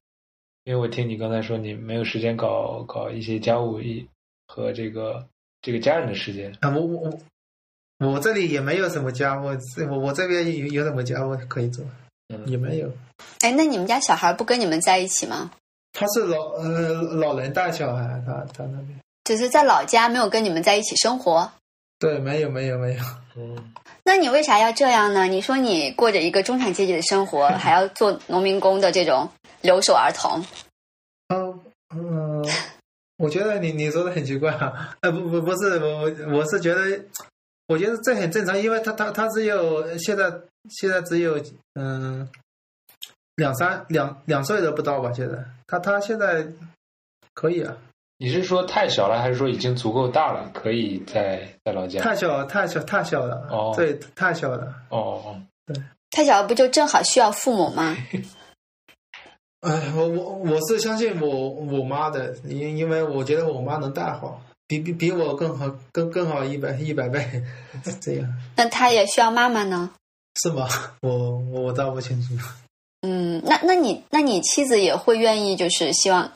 因为我听你刚才说你没有时间搞搞一些家务一和这个这个家人的时间，啊，我我我我这里也没有什么家务，这我我这边有有什么家务可以做？嗯，也没有。哎，那你们家小孩不跟你们在一起吗？他是老呃老人带小孩，他他那边只是在老家没有跟你们在一起生活。对，没有没有没有。嗯，那你为啥要这样呢？你说你过着一个中产阶级的生活，还要做农民工的这种留守儿童，哦，嗯、我觉得你你说的很奇怪啊，呃，不不不是，我我我是觉得，我觉得这很正常，因为他他他只有现在现在只有嗯两三两两岁都不到吧，现在他他现在可以啊，你是说太小了，还是说已经足够大了，可以在在老家？太小太小太小了，哦对，太小了，哦哦哦，太小了不就正好需要父母吗？哎，我我我是相信我我妈的，因因为我觉得我妈能带好，比比比我更好，更更好一百一百倍，这样那他也需要妈妈呢？是吗？我我倒不清楚。嗯，那那你那你妻子也会愿意，就是希望，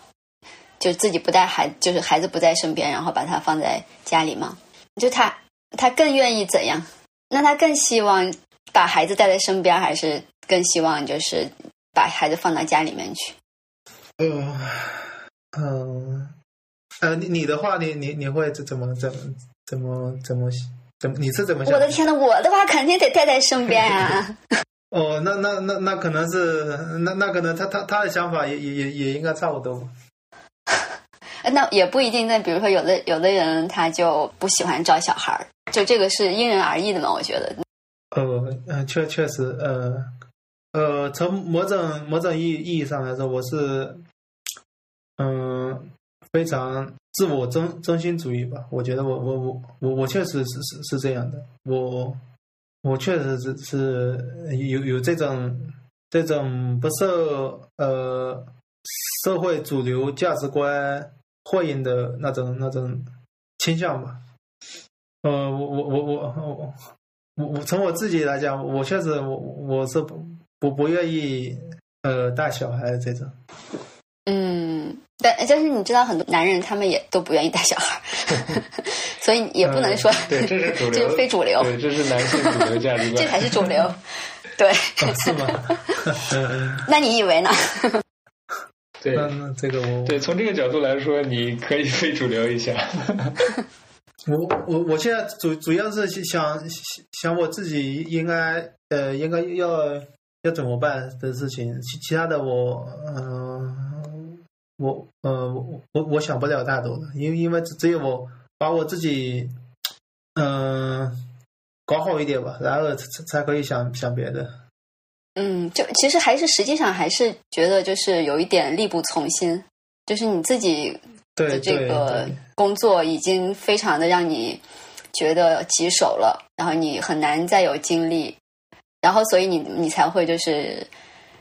就自己不带孩，就是孩子不在身边，然后把他放在家里吗？就他他更愿意怎样？那他更希望把孩子带在身边，还是更希望就是把孩子放到家里面去？呃，嗯，呃，你你的话，你你你会怎么怎么怎么怎么怎么？你是怎么想？我的天呐，我的话肯定得带在身边啊！哦，那那那那可能是那那可能他他他的想法也也也也应该差不多吧。那也不一定。那比如说，有的有的人他就不喜欢照小孩儿，就这个是因人而异的嘛。我觉得，呃，嗯，确确实，呃，呃，从某种某种意意义上来说，我是，嗯、非常自我中中心主义吧。我觉得我我我我我确实是是是这样的，我我确实是是有有这种这种不受呃社会主流价值观欢迎的那种那种倾向吧。呃，我我我我我我我从我自己来讲，我确实我我是不不不愿意呃带小孩这种。嗯，但但是你知道，很多男人他们也都不愿意带小孩，所以也不能说、对，这是主流这，是非主流，对，这是男性主流价值观，这才是主流。对，是吗？那你以为呢？对那那这个我对，从这个角度来说，你可以非主流一下。我我我现在主主要是想想我自己应该呃应该要要怎么办的事情，其其他的我嗯、呃我呃我我我想不了太多的，因为因为只只有我把我自己嗯、呃搞好一点吧，然后才才可以想想别的。嗯，就其实还是实际上还是觉得就是有一点力不从心，就是你自己对的这个工作已经非常的让你觉得棘手了，然后你很难再有精力，然后所以你你才会就是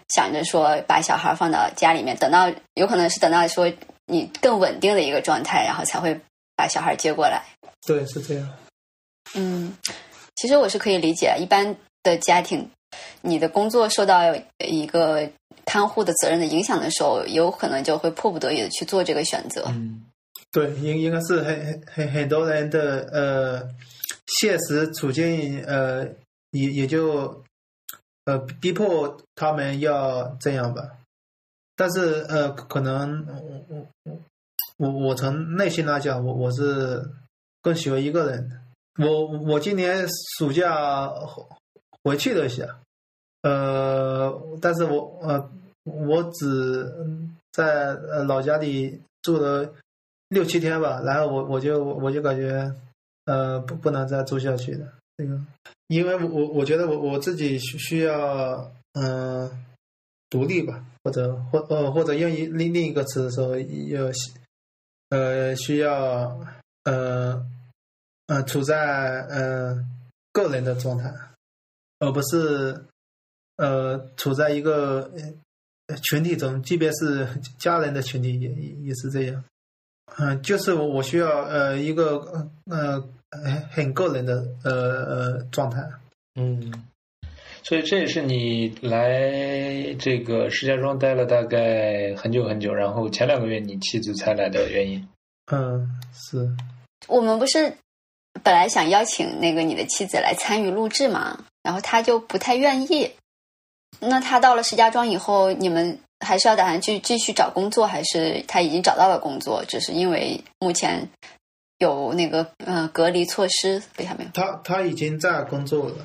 想着说把小孩放到家里面，等到有可能是等到说你更稳定的一个状态，然后才会把小孩接过来。对是这样。嗯，其实我是可以理解，一般的家庭，你的工作受到一个看护的责任的影响的时候，有可能就会迫不得已的去做这个选择。嗯，对，应应该是很很很很多人的呃现实处境呃也也就呃逼迫他们要这样吧。但是呃可能我我我我从内心来讲，我我是更喜欢一个人。我我今年暑假回去了一下，呃，但是我呃我只在呃老家里住了六七天吧，然后我我就我就感觉呃不不能再住下去了，这个，因为我我觉得我我自己需需要嗯、独立吧，或者或呃或者用一另另一个词说要呃需要呃呃处在呃个人的状态，而不是呃处在一个呃群体中，即便是家人的群体也也也是这样。嗯、就是我我需要呃一个呃呃很个人的呃呃状态。嗯，所以这也是你来这个石家庄待了大概很久很久，然后前两个月你妻子才来的原因。嗯，是。我们不是本来想邀请那个你的妻子来参与录制嘛，然后他就不太愿意。那他到了石家庄以后，你们还是要打算去继续找工作，还是他已经找到了工作，只是因为目前有那个呃隔离措施，对他没有？他他已经在工作了，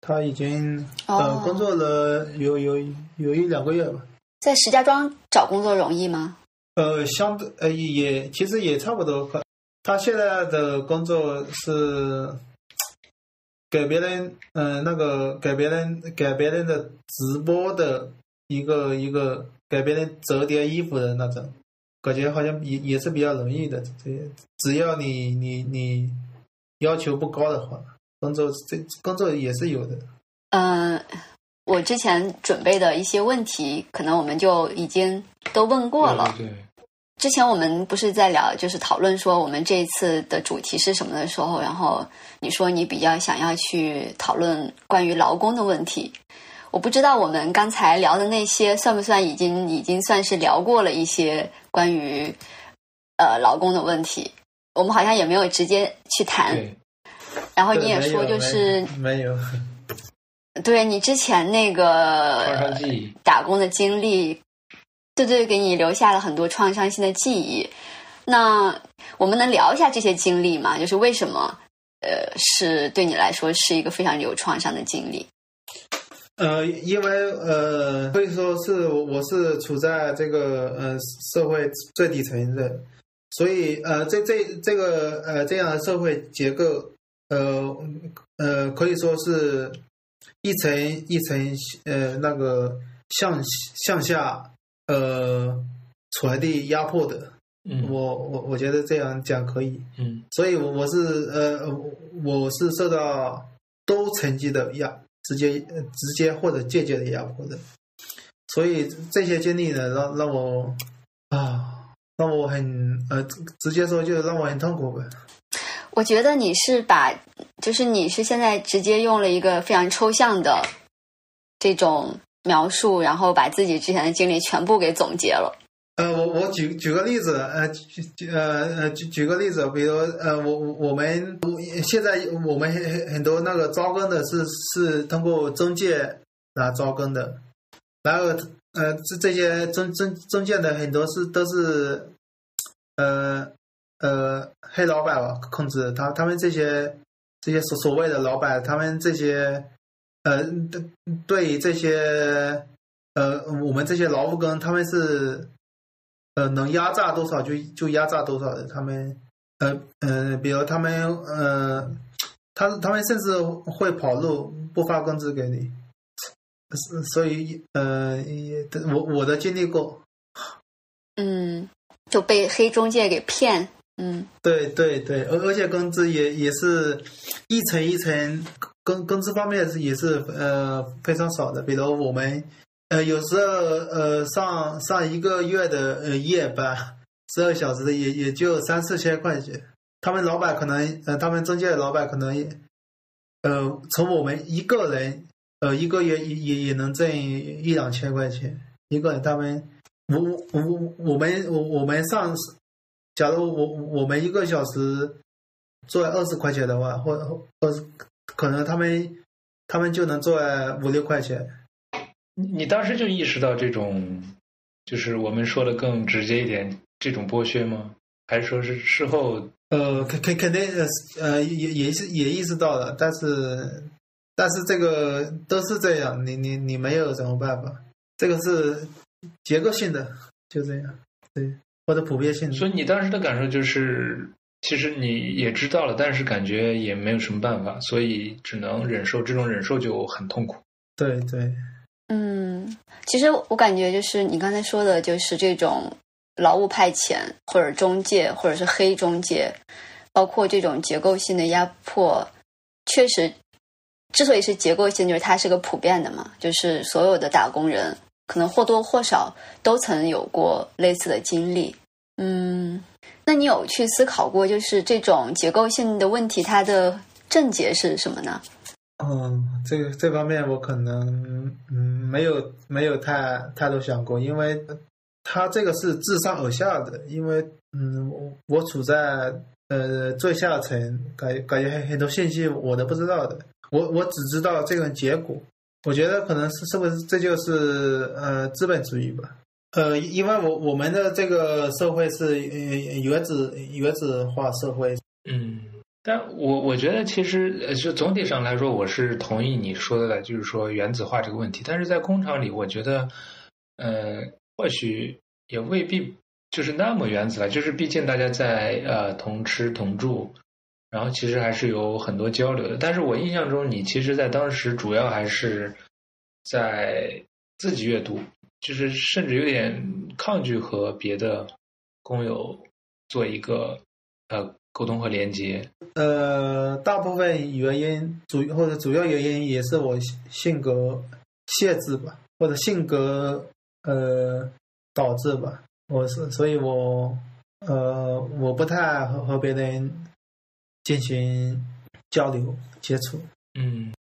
他已经哦呃工作了有有有一两个月吧。在石家庄找工作容易吗？呃，相对呃也其实也差不多。可他现在的工作是给别人嗯、呃那个给别人给别人的直播的一个一个给别人折叠衣服的那种，感觉好像也也是比较容易的。这些只要你你你要求不高的话，工作这工作也是有的。嗯、我之前准备的一些问题，可能我们就已经都问过了。对对之前我们不是在聊，就是讨论说我们这一次的主题是什么的时候，然后你说你比较想要去讨论关于劳工的问题。我不知道我们刚才聊的那些算不算已经已经算是聊过了一些关于呃劳工的问题。我们好像也没有直接去谈。然后你也说，就是没有，对你之前那个。打工的经历，对对，给你留下了很多创伤性的记忆。那我们能聊一下这些经历吗？就是为什么，呃，是对你来说是一个非常有创伤的经历？呃，因为呃，可以说是我是处在这个呃社会最底层的，所以呃，这这这个呃这样的社会结构，呃呃，可以说是一层一层呃那个向向下呃传递压迫的。嗯我我我觉得这样讲可以，嗯所以我我是呃我是受到多层级的压，直接呃直接或者间接的压迫的，所以这些经历呢，让让我啊，让我很呃直直接说就让我很痛苦呗。我觉得你是把，就是你是现在直接用了一个非常抽象的这种描述，然后把自己之前的经历全部给总结了。呃，我我举举个例子，呃，举呃呃举举个例子，比如呃，我我我们现在我们很很多那个招工的是是通过中介来招工的，然后呃这这些中中中介的很多是都是呃呃黑老板吧控制他他们这些这些所所谓的老板，他们这些呃对对于这些呃我们这些劳务工，他们是。呃，能压榨多少就就压榨多少的。他们，呃呃，比如他们，呃，他他们甚至会跑路，不发工资给你。所以，呃，我我的经历过。嗯，就被黑中介给骗。嗯，对对对，而而且工资也也是一层一层，工工资方面是也是呃非常少的。比如我们。呃，有时候呃上上一个月的呃夜班，十二小时的也也就三四千块钱。他们老板可能呃，他们中介的老板可能呃，从我们一个人呃一个月也也也能挣一两千块钱一个人。他们我我我我们我我们上，假如我我们一个小时做二十块钱的话，或或可能他们他们就能赚五六块钱。你你当时就意识到这种，就是我们说的更直接一点，这种剥削吗？还是说是事后？呃，肯肯肯定呃呃也也是也意识到了，但是但是这个都是这样，你你你没有什么办法，这个是结构性的，就这样，对，或者普遍性的。所以你当时的感受就是，其实你也知道了，但是感觉也没有什么办法，所以只能忍受，这种忍受就很痛苦。对对。嗯，其实我感觉就是你刚才说的，就是这种劳务派遣或者中介或者是黑中介，包括这种结构性的压迫，确实，之所以是结构性，就是它是个普遍的嘛，就是所有的打工人可能或多或少都曾有过类似的经历。嗯，那你有去思考过，就是这种结构性的问题，它的症结是什么呢？嗯，这个这方面我可能嗯没有没有太太多想过，因为他这个是自上而下的，因为嗯我我处在呃最下层，感感觉很很多信息我都不知道的，我我只知道这个结果，我觉得可能是是不是这就是呃资本主义吧，呃因为我我们的这个社会是呃原子原子化社会，嗯。但我我觉得其实就总体上来说，我是同意你说的，就是说原子化这个问题。但是在工厂里，我觉得，呃，或许也未必就是那么原子了。就是毕竟大家在呃同吃同住，然后其实还是有很多交流的。但是我印象中，你其实，在当时主要还是在自己阅读，就是甚至有点抗拒和别的工友做一个呃。沟通和连接，呃，大部分原因主或者主要原因也是我性格限制吧，或者性格呃导致吧。我是，所以我呃我不太和和别人进行交流接触。嗯，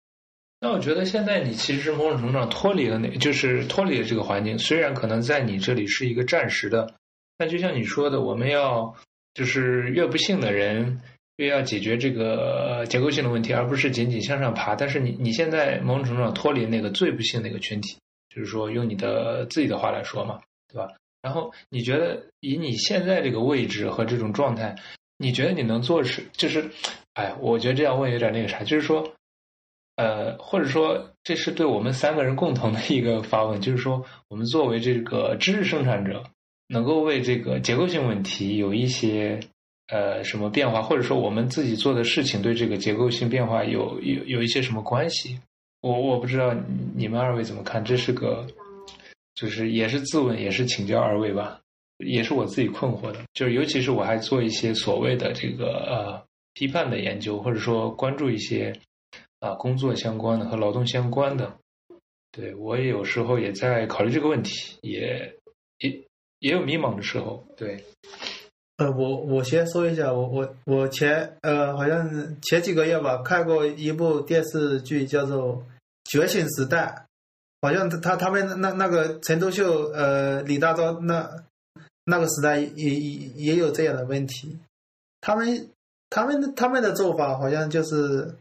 那我觉得现在你其实是某种程度上脱离了那，就是脱离了这个环境。虽然可能在你这里是一个暂时的，但就像你说的，我们要。就是越不幸的人，越要解决这个结构性的问题，而不是仅仅向上爬。但是你你现在某种程度上脱离那个最不幸那个群体，就是说用你的自己的话来说嘛，对吧？然后你觉得以你现在这个位置和这种状态，你觉得你能做是就是，哎，我觉得这样问有点那个啥，就是说，呃，或者说这是对我们三个人共同的一个发问，就是说，我们作为这个知识生产者。能够为这个结构性问题有一些呃什么变化，或者说我们自己做的事情对这个结构性变化有有有一些什么关系？我我不知道你们二位怎么看，这是个就是也是自问，也是请教二位吧，也是我自己困惑的。就是尤其是我还做一些所谓的这个呃批判的研究，或者说关注一些啊工作相关的和劳动相关的，对我也有时候也在考虑这个问题，也也。也有迷茫的时候，对。呃，我我先说一下，我我我前呃好像前几个月吧，看过一部电视剧，叫做《觉醒时代》，好像他他他们那那个陈独秀呃李大钊那那个时代也也也有这样的问题，他们他们他们的做法好像就是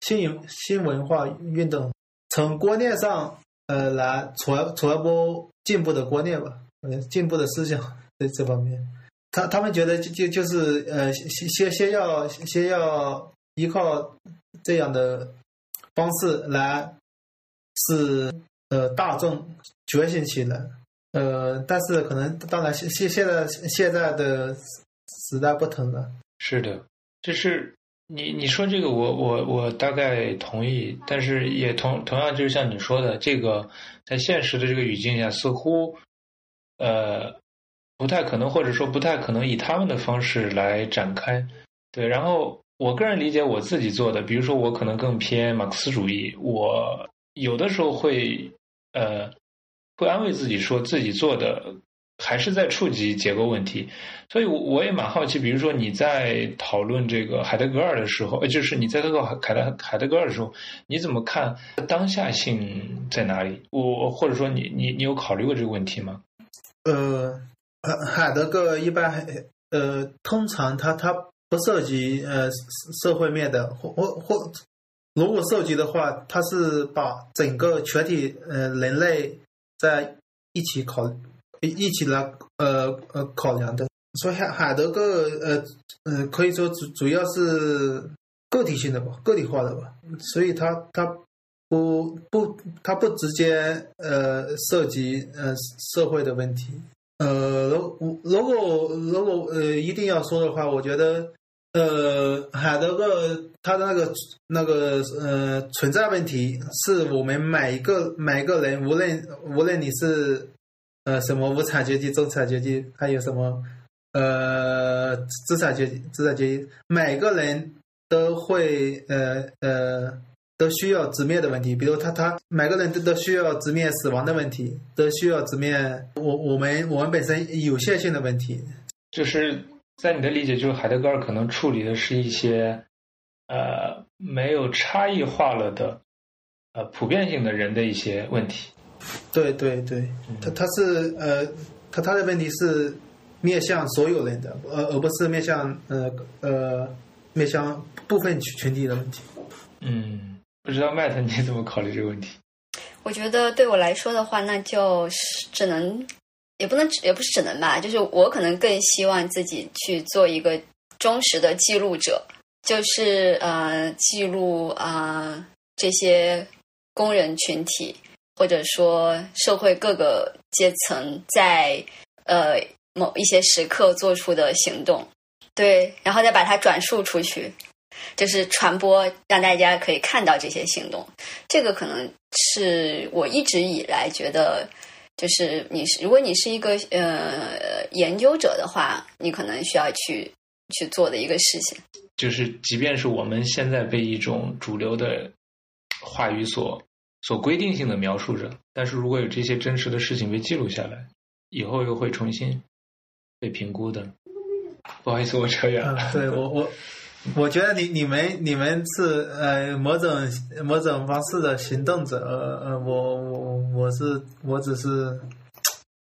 新新文化运动，从观念上呃来传传播进步的观念吧，呃，进步的思想 在这方面。他他们觉得就就就是呃先先先要先要依靠这样的方式来使呃大众觉醒起来，呃，但是可能当然现现现在现在的时代不同了。是的，这是你你说这个我我我大概同意，但是也同同样就是像你说的，这个在现实的这个语境下，似乎呃。不太可能，或者说不太可能以他们的方式来展开，对。然后我个人理解我自己做的，比如说我可能更偏马克思主义，我有的时候会呃会安慰自己说自己做的还是在触及结构问题，所以我也蛮好奇，比如说你在讨论这个海德格尔的时候，呃就是你在这个海德海德格尔的时候，你怎么看当下性在哪里？我或者说你你你有考虑过这个问题吗？呃。呃，海德格尔一般呃，通常他他不涉及呃社会面的，或或或如果涉及的话，他是把整个全体呃人类在一起考一起来呃呃考量的。所以海海德格呃呃可以说主主要是个体性的吧，个体化的吧，所以他他不不他不直接呃涉及呃社会的问题。呃，如如果如果呃一定要说的话，我觉得呃海德格他的那个那个呃存在问题，是我们每一个每一个人，无论无论你是呃什么无产阶级、中产阶级，还有什么呃资产阶级、资产阶级，每个人都会呃呃。都需要直面的问题，比如他他每个人都都需要直面死亡的问题，都需要直面我我们我们本身有限性的问题。就是在你的理解，就是海德格尔可能处理的是一些呃没有差异化了的呃普遍性的人的一些问题。对对对，他他是呃他他的问题是面向所有人的，而而不是面向呃呃面向部分群群体的问题。嗯。不知道麦特你怎么考虑这个问题？我觉得对我来说的话，那就是只能，也不能，也不是只能吧，就是我可能更希望自己去做一个忠实的记录者，就是呃，记录啊这些工人群体或者说社会各个阶层在呃某一些时刻做出的行动，对，然后再把它转述出去。就是传播，让大家可以看到这些行动。这个可能是我一直以来觉得，就是你是如果你是一个呃研究者的话，你可能需要去去做的一个事情。就是，即便是我们现在被一种主流的话语所所规定性的描述着，但是如果有这些真实的事情被记录下来，以后又会重新被评估的。不好意思，我扯远了。对我我。我觉得你你们你们是呃某种某种方式的行动者，呃我我我是我只是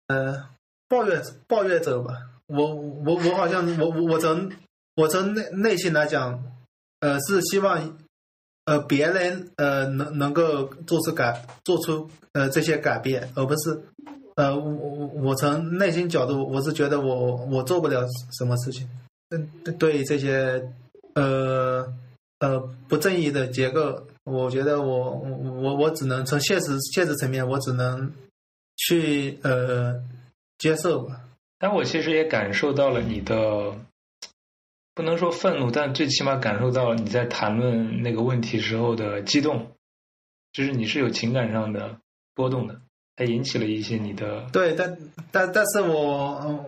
呃抱怨抱怨者吧。我我我好像我我从我从内内心来讲，呃是希望呃别人呃能能够做出改做出呃这些改变，而不是呃我我我从内心角度，我是觉得我我做不了什么事情。嗯，对这些。呃呃，不正义的结构，我觉得我我我只能从现实现实层面，我只能去呃接受吧。但我其实也感受到了你的，不能说愤怒，但最起码感受到了你在谈论那个问题时候的激动，就是你是有情感上的波动的。它引起了一些你的对，但但但是我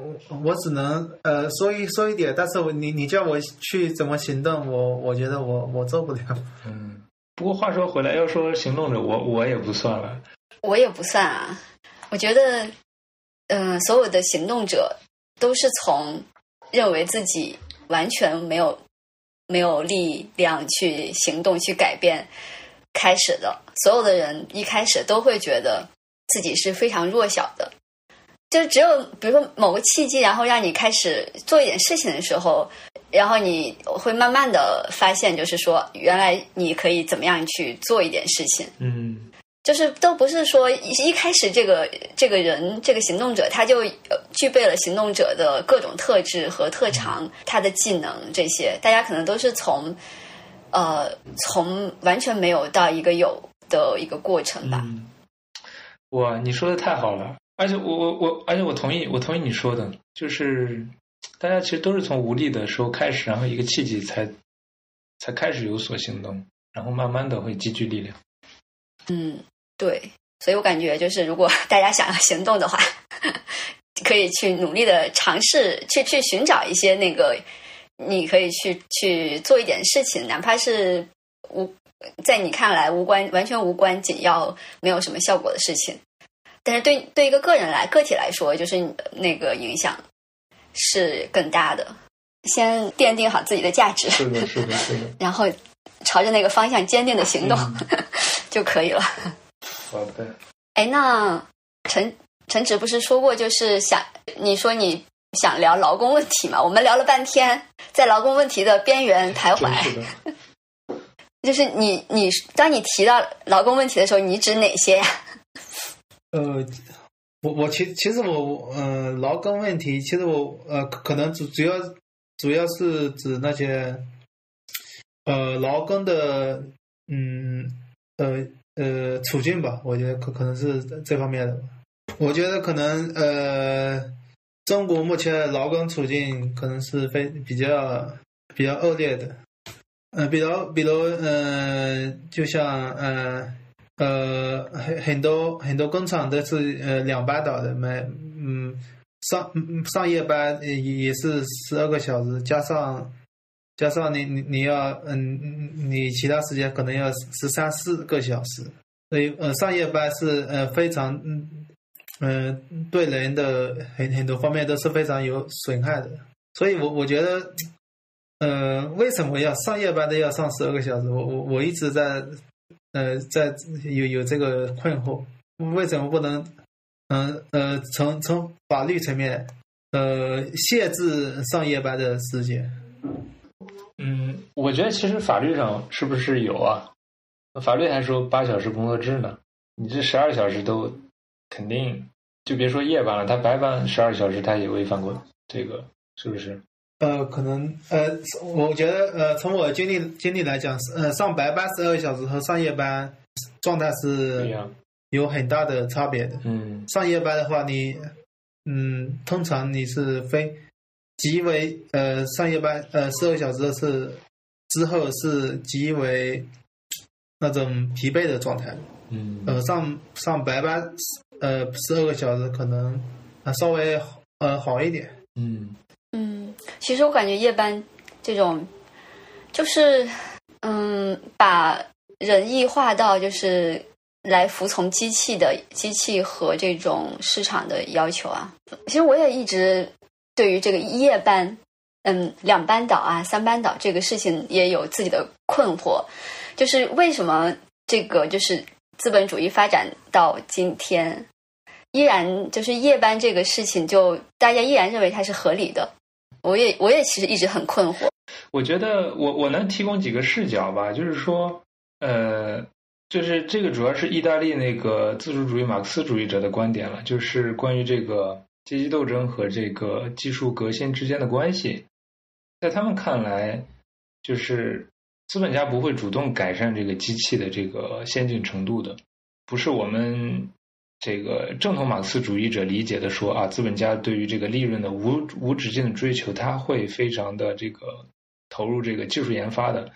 我只能呃说一说一点，但是我你你叫我去怎么行动，我我觉得我我做不了。嗯，不过话说回来，要说行动者，我我也不算了，我也不算啊。我觉得，嗯，所有的行动者都是从认为自己完全没有没有力量去行动去改变开始的。所有的人一开始都会觉得自己是非常弱小的，就只有比如说某个契机，然后让你开始做一点事情的时候，然后你会慢慢的发现，就是说原来你可以怎么样去做一点事情。嗯就是都不是说一一开始这个这个人这个行动者他就呃具备了行动者的各种特质和特长，他的技能这些，大家可能都是从呃从完全没有到一个有的一个过程吧。嗯，哇，你说的太好了，而且我我我，而且我同意，我同意你说的，就是大家其实都是从无力的时候开始，然后一个契机才才开始有所行动，然后慢慢的会积聚力量。嗯，对，所以我感觉就是如果 大家想要行动的话，可以去努力的尝试，去去寻找一些那个你可以去去做一点事情，哪怕是无在你看来无关、完全无关紧要、没有什么效果的事情，但是对对一个个人来个体来说，就是那个影响是更大的。先奠定好自己的价值，是的，是的，是的。然后朝着那个方向坚定的行动、嗯 就可以了。好的，哎，那陈陈直不是说过，就是想你说你想聊劳工问题嘛？我们聊了半天，在劳工问题的边缘徘徊。是。就是你你当你提到劳工问题的时候，你指哪些呀？呃，我我其其实我呃劳工问题，其实我呃可可能主主要主要是指那些呃劳工的嗯呃呃处境吧，我觉得可可能是这方面的吧。我觉得可能呃中国目前的劳工处境可能是非比较比较恶劣的。呃，比如比如呃，就像呃。呃，很很多很多工厂都是呃两班倒的，没嗯上上夜班也也是十二个小时，加上加上你你你要嗯你其他时间可能要十三四个小时，所以呃上夜班是呃非常嗯嗯、对人的很很多方面都是非常有损害的，所以我我觉得。呃，为什么要上夜班都要上十二个小时？我我我一直在呃，在有有这个困惑，为什么不能，嗯呃，从从法律层面，呃，限制上夜班的时间？嗯，我觉得其实法律上是不是有啊？法律还说八小时工作制呢，你这十二小时都肯定，就别说夜班了，他白班十二小时他也违反过这个，是不是？呃，可能呃，我觉得呃，从我经历经历来讲，呃，上白班十二个小时和上夜班状态是样。有很大的差别的。嗯上夜班的话，你嗯，通常你是非极为呃上夜班呃十二个小时是之后是极为那种疲惫的状态。嗯呃，上上白班呃十二个小时可能啊稍微呃好一点。嗯嗯，其实我感觉夜班这种，就是嗯，把人异化到就是来服从机器的机器和这种市场的要求啊。其实我也一直对于这个夜班，嗯，两班倒啊，三班倒这个事情也有自己的困惑，就是为什么这个就是资本主义发展到今天。依然就是夜班这个事情就，大家依然认为它是合理的。我也我也其实一直很困惑。我觉得我我能提供几个视角吧，就是说，呃，就是这个主要是意大利那个自主主义马克思主义者的观点了，就是关于这个阶级斗争和这个技术革新之间的关系，在他们看来，就是资本家不会主动改善这个机器的这个先进程度的，不是我们。这个正统马克思主义者理解的说啊，资本家对于这个利润的无无止境的追求，他会非常的这个投入这个技术研发的。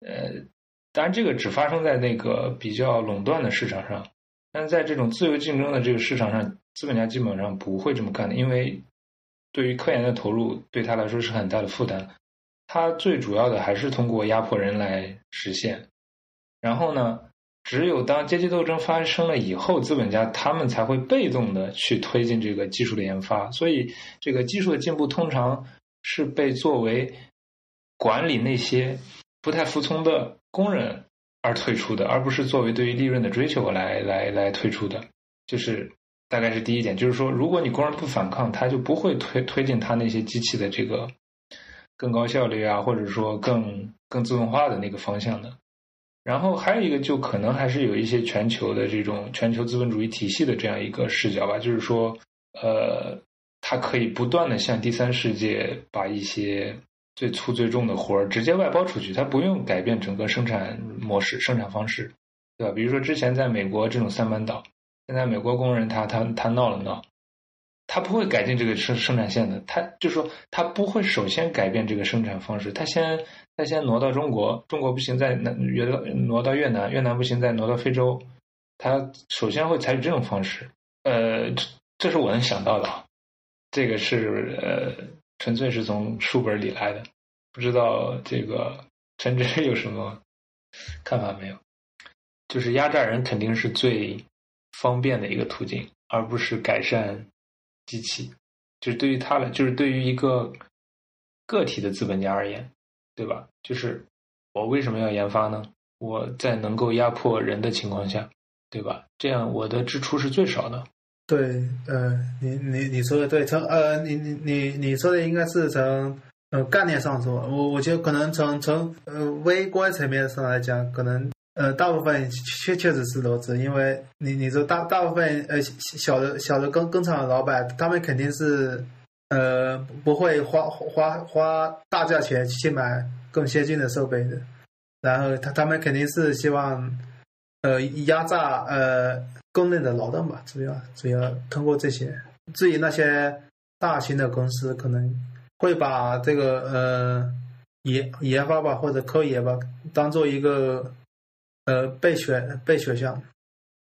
呃，当然这个只发生在那个比较垄断的市场上，但是在这种自由竞争的这个市场上，资本家基本上不会这么干的，因为对于科研的投入对他来说是很大的负担。他最主要的还是通过压迫人来实现。然后呢？只有当阶级斗争发生了以后，资本家他们才会被动的去推进这个技术的研发。所以，这个技术的进步通常是被作为管理那些不太服从的工人而退出的，而不是作为对于利润的追求来来来退出的。就是大概是第一点，就是说，如果你工人不反抗，他就不会推推进他那些机器的这个更高效率啊，或者说更更自动化的那个方向的。然后还有一个，就可能还是有一些全球的这种全球资本主义体系的这样一个视角吧，就是说，呃，它可以不断的向第三世界把一些最粗最重的活儿直接外包出去，它不用改变整个生产模式、生产方式，对吧？比如说之前在美国这种三班倒，现在美国工人他他他闹了闹。他不会改进这个生生产线的，他就说他不会首先改变这个生产方式，他先他先挪到中国，中国不行再挪挪到越南，越南不行再挪到非洲，他首先会采取这种方式，呃，这是我能想到的，这个是呃纯粹是从书本里来的，不知道这个陈真 有什么看法没有？就是压榨人肯定是最方便的一个途径，而不是改善。机器，就是对于他来，就是对于一个个体的资本家而言，对吧？就是我为什么要研发呢？我在能够压迫人的情况下，对吧？这样我的支出是最少的。对，呃，你你你说的对，从呃，你你你你说的应该是从呃概念上说，我我觉得可能从从呃微观层面上来讲，可能。呃，大部分确确实是如此，因为你你说大大部分呃小的小的工工厂的老板，他们肯定是呃不会花花花大价钱去买更先进的设备的，然后他他们肯定是希望呃压榨呃工人的劳动吧，主要主要通过这些。至于那些大型的公司，可能会把这个呃研研发吧或者科研吧当做一个。呃，备选备选项。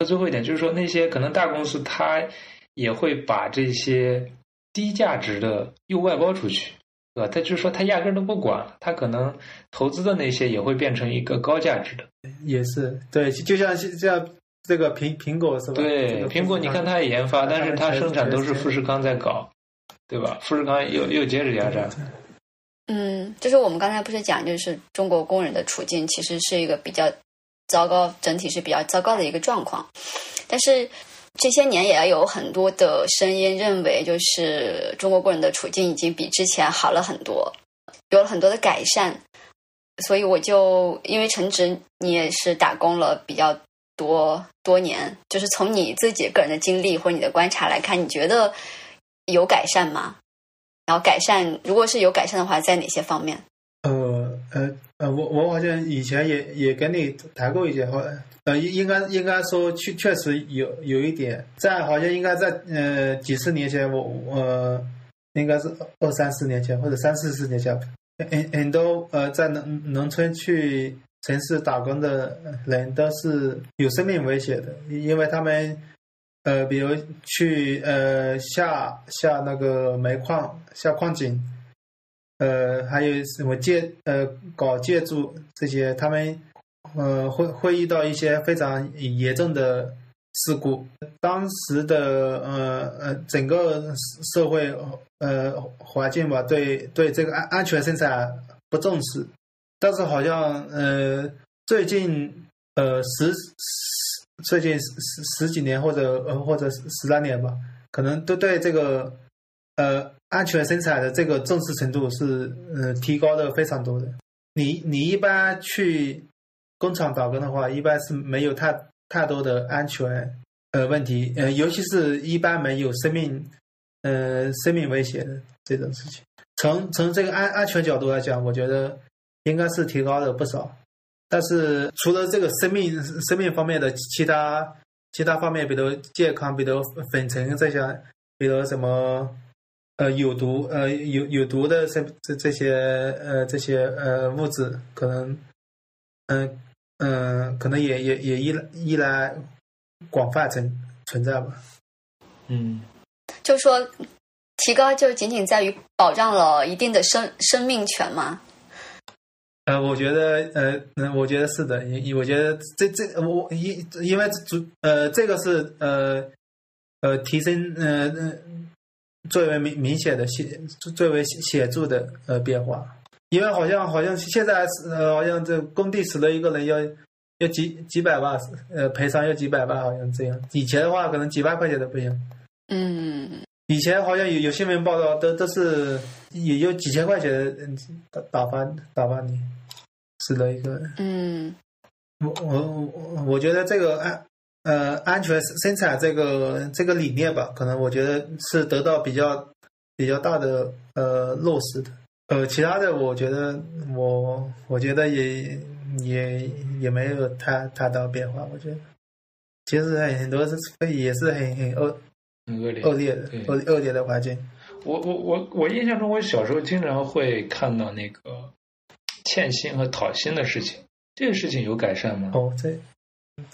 最后一点就是说，那些可能大公司，它也会把这些低价值的又外包出去，对吧？他就是说，他压根都不管，他可能投资的那些也会变成一个高价值的。也是对，就像像这个苹苹果是吧？对，苹果你看它也研发，但是它生产都是富士康在搞，对吧？富士康又又接着压榨。嗯，就是我们刚才不是讲，就是中国工人的处境其实是一个比较。糟糕，整体是比较糟糕的一个状况。但是这些年也有很多的声音认为，就是中国工人的处境已经比之前好了很多，有了很多的改善。所以我就因为陈直，你也是打工了比较多多年，就是从你自己个人的经历或者你的观察来看，你觉得有改善吗？然后改善，如果是有改善的话，在哪些方面？呃呃。呃，我我好像以前也也跟你谈过一些，好，呃，应应该应该说确确实有有一点，在好像应该在呃几十年前，我我应该是二三十年前或者三四十年前，很很多呃在农农村去城市打工的人都是有生命危险的，因为他们呃比如去呃下下那个煤矿下矿井。呃，还有什么建呃搞建筑这些，他们呃会会遇到一些非常严重的事故。当时的呃呃整个社会呃环境吧，对对这个安安全生产不重视。但是好像呃最近呃十十最近十十十几年或者呃或者十来年吧，可能都对这个呃。安全生产的这个重视程度是呃提高的非常多的。你你一般去工厂打工的话，一般是没有太太多的安全呃问题，呃尤其是一般没有生命呃生命危险的这种事情。从从这个安安全角度来讲，我觉得应该是提高了不少。但是除了这个生命生命方面的其他其他方面，比如健康，比如粉尘这些，比如什么。呃，有毒呃有有毒的这这这些呃这些呃物质，可能嗯嗯，可能也也也依依赖广泛存存在吧。嗯，就是说，提高就仅仅在于保障了一定的生生命权吗？呃，我觉得呃嗯，我觉得是的，因我觉得这这我因因为主呃这个是呃呃提升呃嗯。最为明明显的显最为显著的呃变化，因为好像好像现在呃好像这工地死了一个人要要几几百万呃赔偿要几百万好像这样，以前的话可能几万块钱都不行。嗯，以前好像有有新闻报道都都是也有几千块钱打打发打发你死了一个人。嗯，我我我我觉得这个安呃安全生产这个这个理念吧，可能我觉得是得到比较比较大的呃落实的。呃，其他的我觉得我我觉得也也也没有太太大变化。我觉得其实很很多是也是很很恶很恶劣恶劣的对恶恶劣的环境。我我我我印象中，我小时候经常会看到那个欠薪和讨薪的事情，这个事情有改善吗？哦，这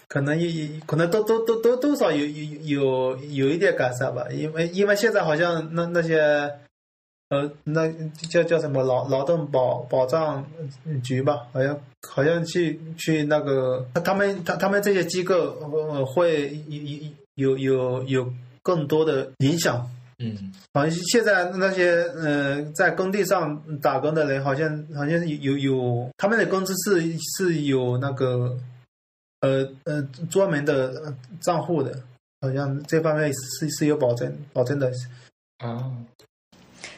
可能也可能都都都都多少有有有有一点改善吧，因为因为现在好像那那些呃那叫叫什么劳劳动保保障局吧，好像好像去去那个他们他他们这些机构呃会有有有有更多的影响。嗯好像现在那些呃在工地上打工的人，好像好像有有有他们的工资是是有那个呃呃专门的账户的，好像这方面是是有保证保证的。啊，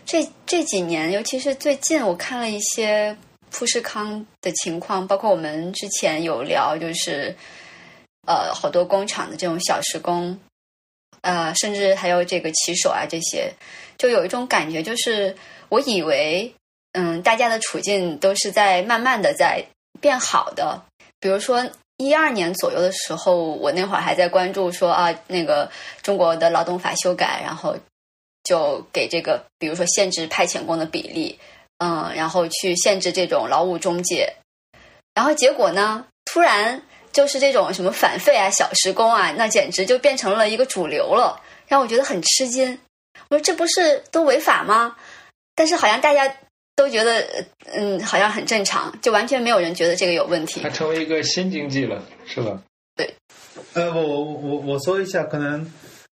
这这几年，尤其是最近，我看了一些富士康的情况，包括我们之前有聊，就是呃，好多工厂的这种小时工，呃，甚至还有这个骑手啊，这些，就有一种感觉，就是我以为，嗯，大家的处境都是在慢慢的在变好的，比如说。一二年左右的时候，我那会儿还在关注说啊，那个中国的劳动法修改，然后就给这个，比如说限制派遣工的比例，嗯，然后去限制这种劳务中介，然后结果呢，突然就是这种什么返费啊、小时工啊，那简直就变成了一个主流了，让我觉得很吃惊。我说这不是都违法吗？但是好像大家都觉得，嗯，好像很正常，就完全没有人觉得这个有问题它。成为一个新经济了，是吧？对呃，我我我我说一下，可能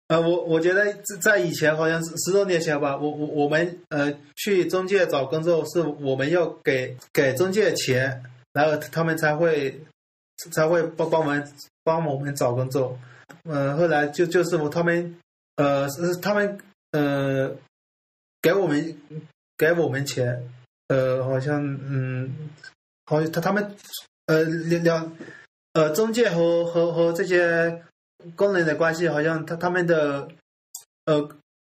呃，我我觉得在在以前好像是十多年前吧，我我我们呃去中介找工作，是我们要给给中介钱，然后他们才会才会帮帮我们帮我们找工作。呃，后来就就是我他们呃是他们呃给我们给我们钱，呃，好像嗯，好像他他们呃两两。呃，中介和和和这些工人的关系，好像他他们的呃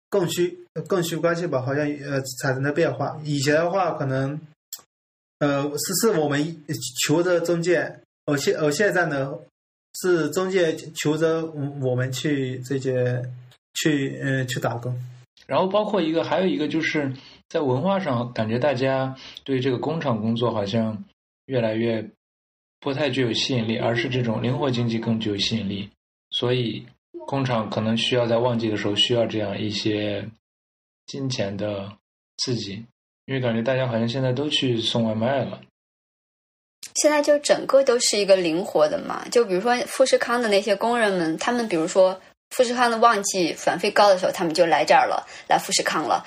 供需供需关系吧，好像呃产生了变化。以前的话，可能呃是是我们求着中介，而现而现在呢，是中介求着我们去这些去呃去打工。然后包括一个，还有一个就是在文化上，感觉大家对这个工厂工作好像越来越不太具有吸引力，而是这种灵活经济更具有吸引力。所以工厂可能需要在旺季的时候需要这样一些金钱的刺激，因为感觉大家好像现在都去送外卖了。现在就整个都是一个灵活的嘛，就比如说富士康的那些工人们，他们比如说富士康的旺季返费高的时候，他们就来这儿了，来富士康了。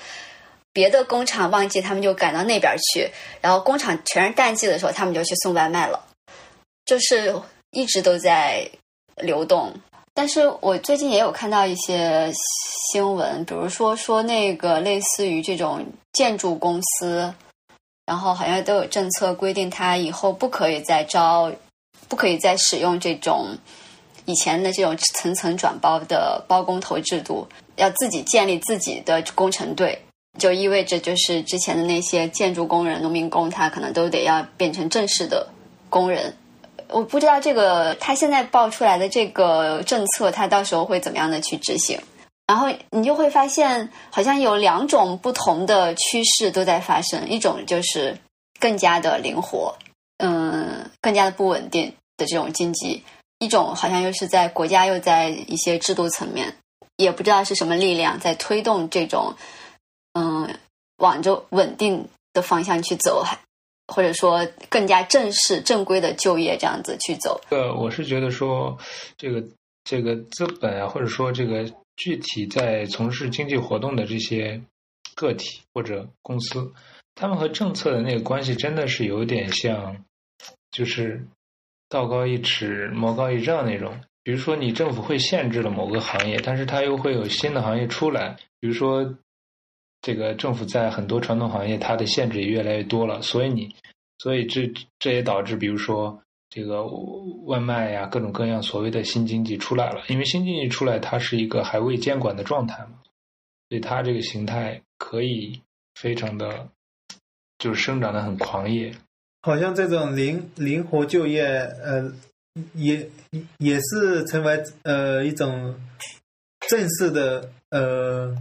别的工厂旺季，他们就赶到那边去，然后工厂全是淡季的时候，他们就去送外卖了，就是一直都在流动。但是我最近也有看到一些新闻，比如说说那个类似于这种建筑公司，然后好像都有政策规定，他以后不可以再招，不可以再使用这种以前的这种层层转包的包工头制度，要自己建立自己的工程队，就意味着就是之前的那些建筑工人、农民工，他可能都得要变成正式的工人。我不知道这个他现在报出来的这个政策，他到时候会怎么样的去执行？然后你就会发现，好像有两种不同的趋势都在发生，一种就是更加的灵活，嗯，更加的不稳定的这种经济；一种好像又是在国家又在一些制度层面，也不知道是什么力量在推动这种，往着稳定的方向去走，还或者说更加正式、正规的就业这样子去走。呃，我是觉得说，这个这个资本啊，或者说这个具体在从事经济活动的这些个体或者公司，他们和政策的那个关系真的是有点像，就是道高一尺，魔高一丈那种。比如说，你政府会限制了某个行业，但是它又会有新的行业出来。比如说，这个政府在很多传统行业，它的限制也越来越多了，所以你，所以这这也导致，比如说这个外卖呀，各种各样所谓的新经济出来了。因为新经济出来，它是一个还未监管的状态嘛，所以它这个形态可以非常的，就是生长的很狂野。好像这种灵灵活就业，呃。也也是成为呃一种正式的呃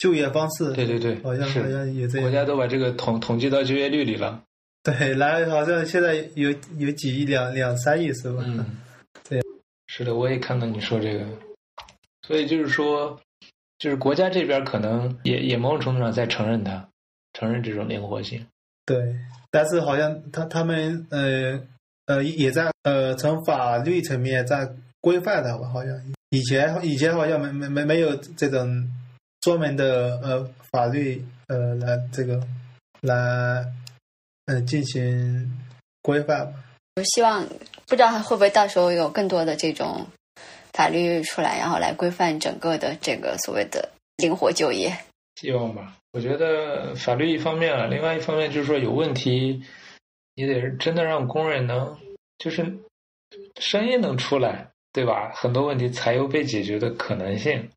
就业方式。对对对，好像好像也这样。国家都把这个统统计到就业率里了。对，来好像现在有有几亿两两三亿是吧？嗯，对，是的，我也看到你说这个。所以就是说，就是国家这边可能也也某种程度上在承认它，承认这种灵活性。对，但是好像他他们呃。呃，也在呃，从法律层面在规范它吧，好像以前以前好像没没没没有这种专门的呃法律呃来这个来呃进行规范吧。我希望不知道会不会到时候有更多的这种法律出来，然后来规范整个的这个所谓的灵活就业。希望吧，我觉得法律一方面了，另外一方面就是说有问题。你得真的让工人能，就是声音能出来，对吧？很多问题才有被解决的可能性。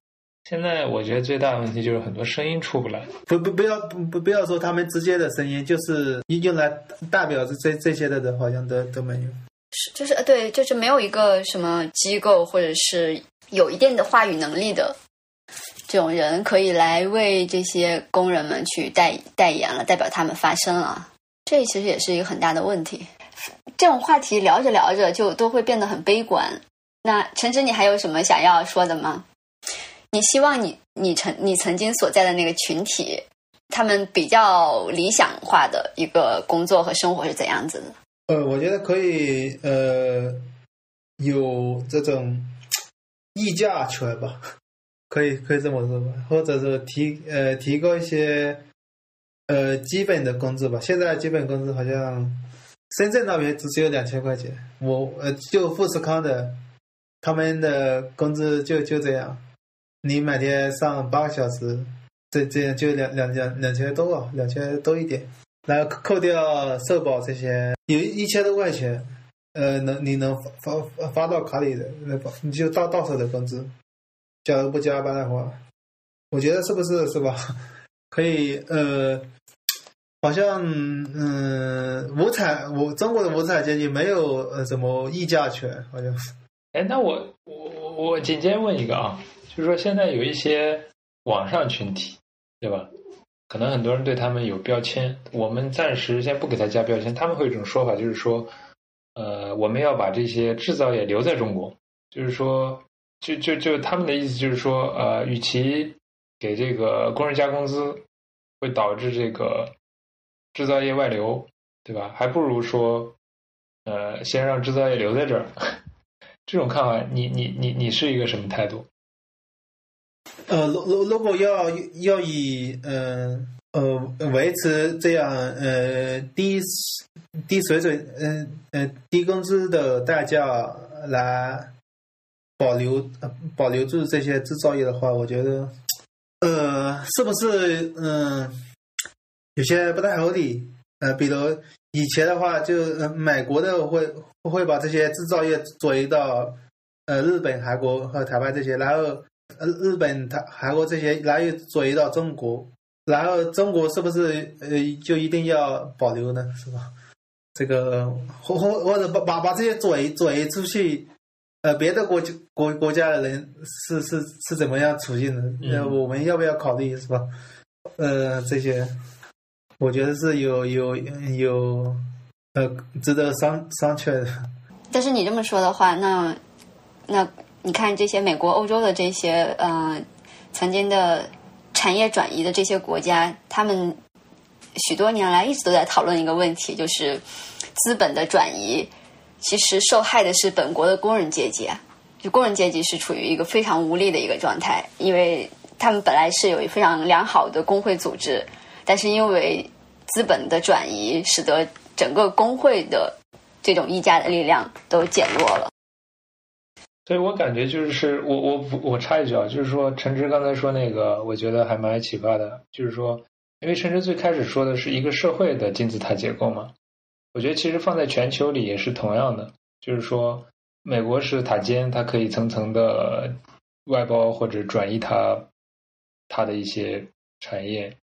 现在我觉得最大的问题就是很多声音出不来。不不不要不不不要说他们直接的声音，就是用来代表这这些的人，好像都都没有。是就是对，就是没有一个什么机构或者是有一定的话语能力的这种人，可以来为这些工人们去代代言了，代表他们发声了。这其实也是一个很大的问题。这种话题聊着聊着就都会变得很悲观。那陈芝，你还有什么想要说的吗？你希望你你曾你曾经所在的那个群体，他们比较理想化的一个工作和生活是怎样子的？呃，我觉得可以，呃，有这种议价权吧，可以可以这么说吧，或者是提呃提高一些。呃，基本的工资吧，现在基本工资好像深圳那边只只有两千块钱。我呃，就富士康的，他们的工资就就这样。你每天上八个小时，这这样就两两两两千多啊，两千多一点。然后扣掉社保这些，有一千多块钱，呃，能你能发发发到卡里的，那你就到到手的工资。假如不加班的话，我觉得是不是是吧？可以呃。好像嗯，无产我中国的无产阶级没有呃什么议价权，好像是。哎，那我我我我紧接问一个啊，就是说现在有一些网上群体，对吧？可能很多人对他们有标签，我们暂时先不给他加标签。他们会有一种说法，就是说，呃，我们要把这些制造业留在中国，就是说，就就就他们的意思就是说，呃，与其给这个工人加工资，会导致这个。制造业外流，对吧？还不如说，呃，先让制造业留在这儿。这种看法，你你你你是一个什么态度？呃，如如如果要要以嗯呃维持这样呃低低水准嗯嗯低工资的代价来保留保留住这些制造业的话，我觉得呃是不是嗯？有些不太合理，呃，比如以前的话，就美国的会会把这些制造业转移到呃日本、韩国和台湾这些，然后呃日本、他韩国这些，然后转移到中国，然后中国是不是呃就一定要保留呢？是吧？这个或或或者把把把这些转移转移出去，呃，别的国家国国家的人是是是怎么样处境的？那，我们要不要考虑是吧？呃，这些。我觉得是有有有，呃，值得商商榷的。但是你这么说的话，那那你看这些美国、欧洲的这些呃曾经的产业转移的这些国家，他们许多年来一直都在讨论一个问题，就是资本的转移，其实受害的是本国的工人阶级。就工人阶级是处于一个非常无力的一个状态，因为他们本来是有非常良好的工会组织，但是因为资本的转移，使得整个工会的这种议价的力量都减弱了。所以我感觉就是我我我插一句啊，就是说陈芝刚才说那个，我觉得还蛮有启发的，就是说，因为陈芝最开始说的是一个社会的金字塔结构嘛，我觉得其实放在全球里也是同样的，就是说。美国是塔尖，它可以层层的外包或者转移它它的一些产业。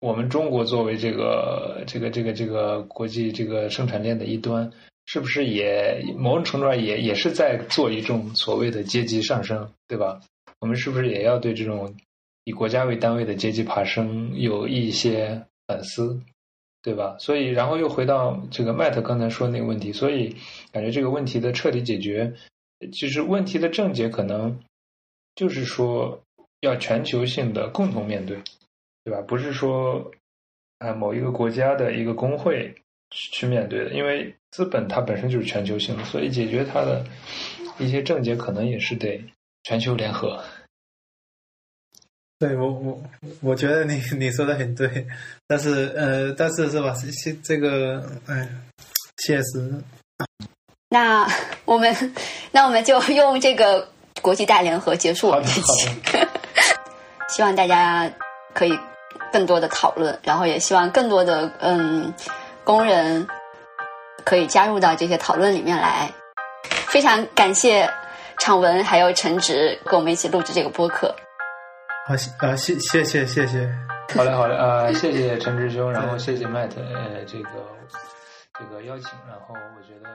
我们中国作为这个这个这个这个国际这个生产链的一端，是不是也某种程度上也也是在做一种所谓的阶级上升，对吧？我们是不是也要对这种以国家为单位的阶级爬升有一些反思？对吧？所以，然后又回到这个麦特刚才说那个问题，所以感觉这个问题的彻底解决，其实问题的症结可能就是说要全球性的共同面对，对吧？不是说啊某一个国家的一个工会去面对的，因为资本它本身就是全球性的，所以解决它的一些症结可能也是得全球联合。对我我我觉得你你说的很对，但是呃，但是是吧？现这个哎，现实。那我们那我们就用这个国际大联合结束我们这期。希望大家可以更多的讨论，然后也希望更多的嗯工人可以加入到这些讨论里面来。非常感谢常文还有陈直跟我们一起录制这个播客。好，啊，谢谢谢谢谢，好嘞好嘞，呃，谢谢陈直兄，然后谢谢 Matt，呃，这个这个邀请，然后我觉得。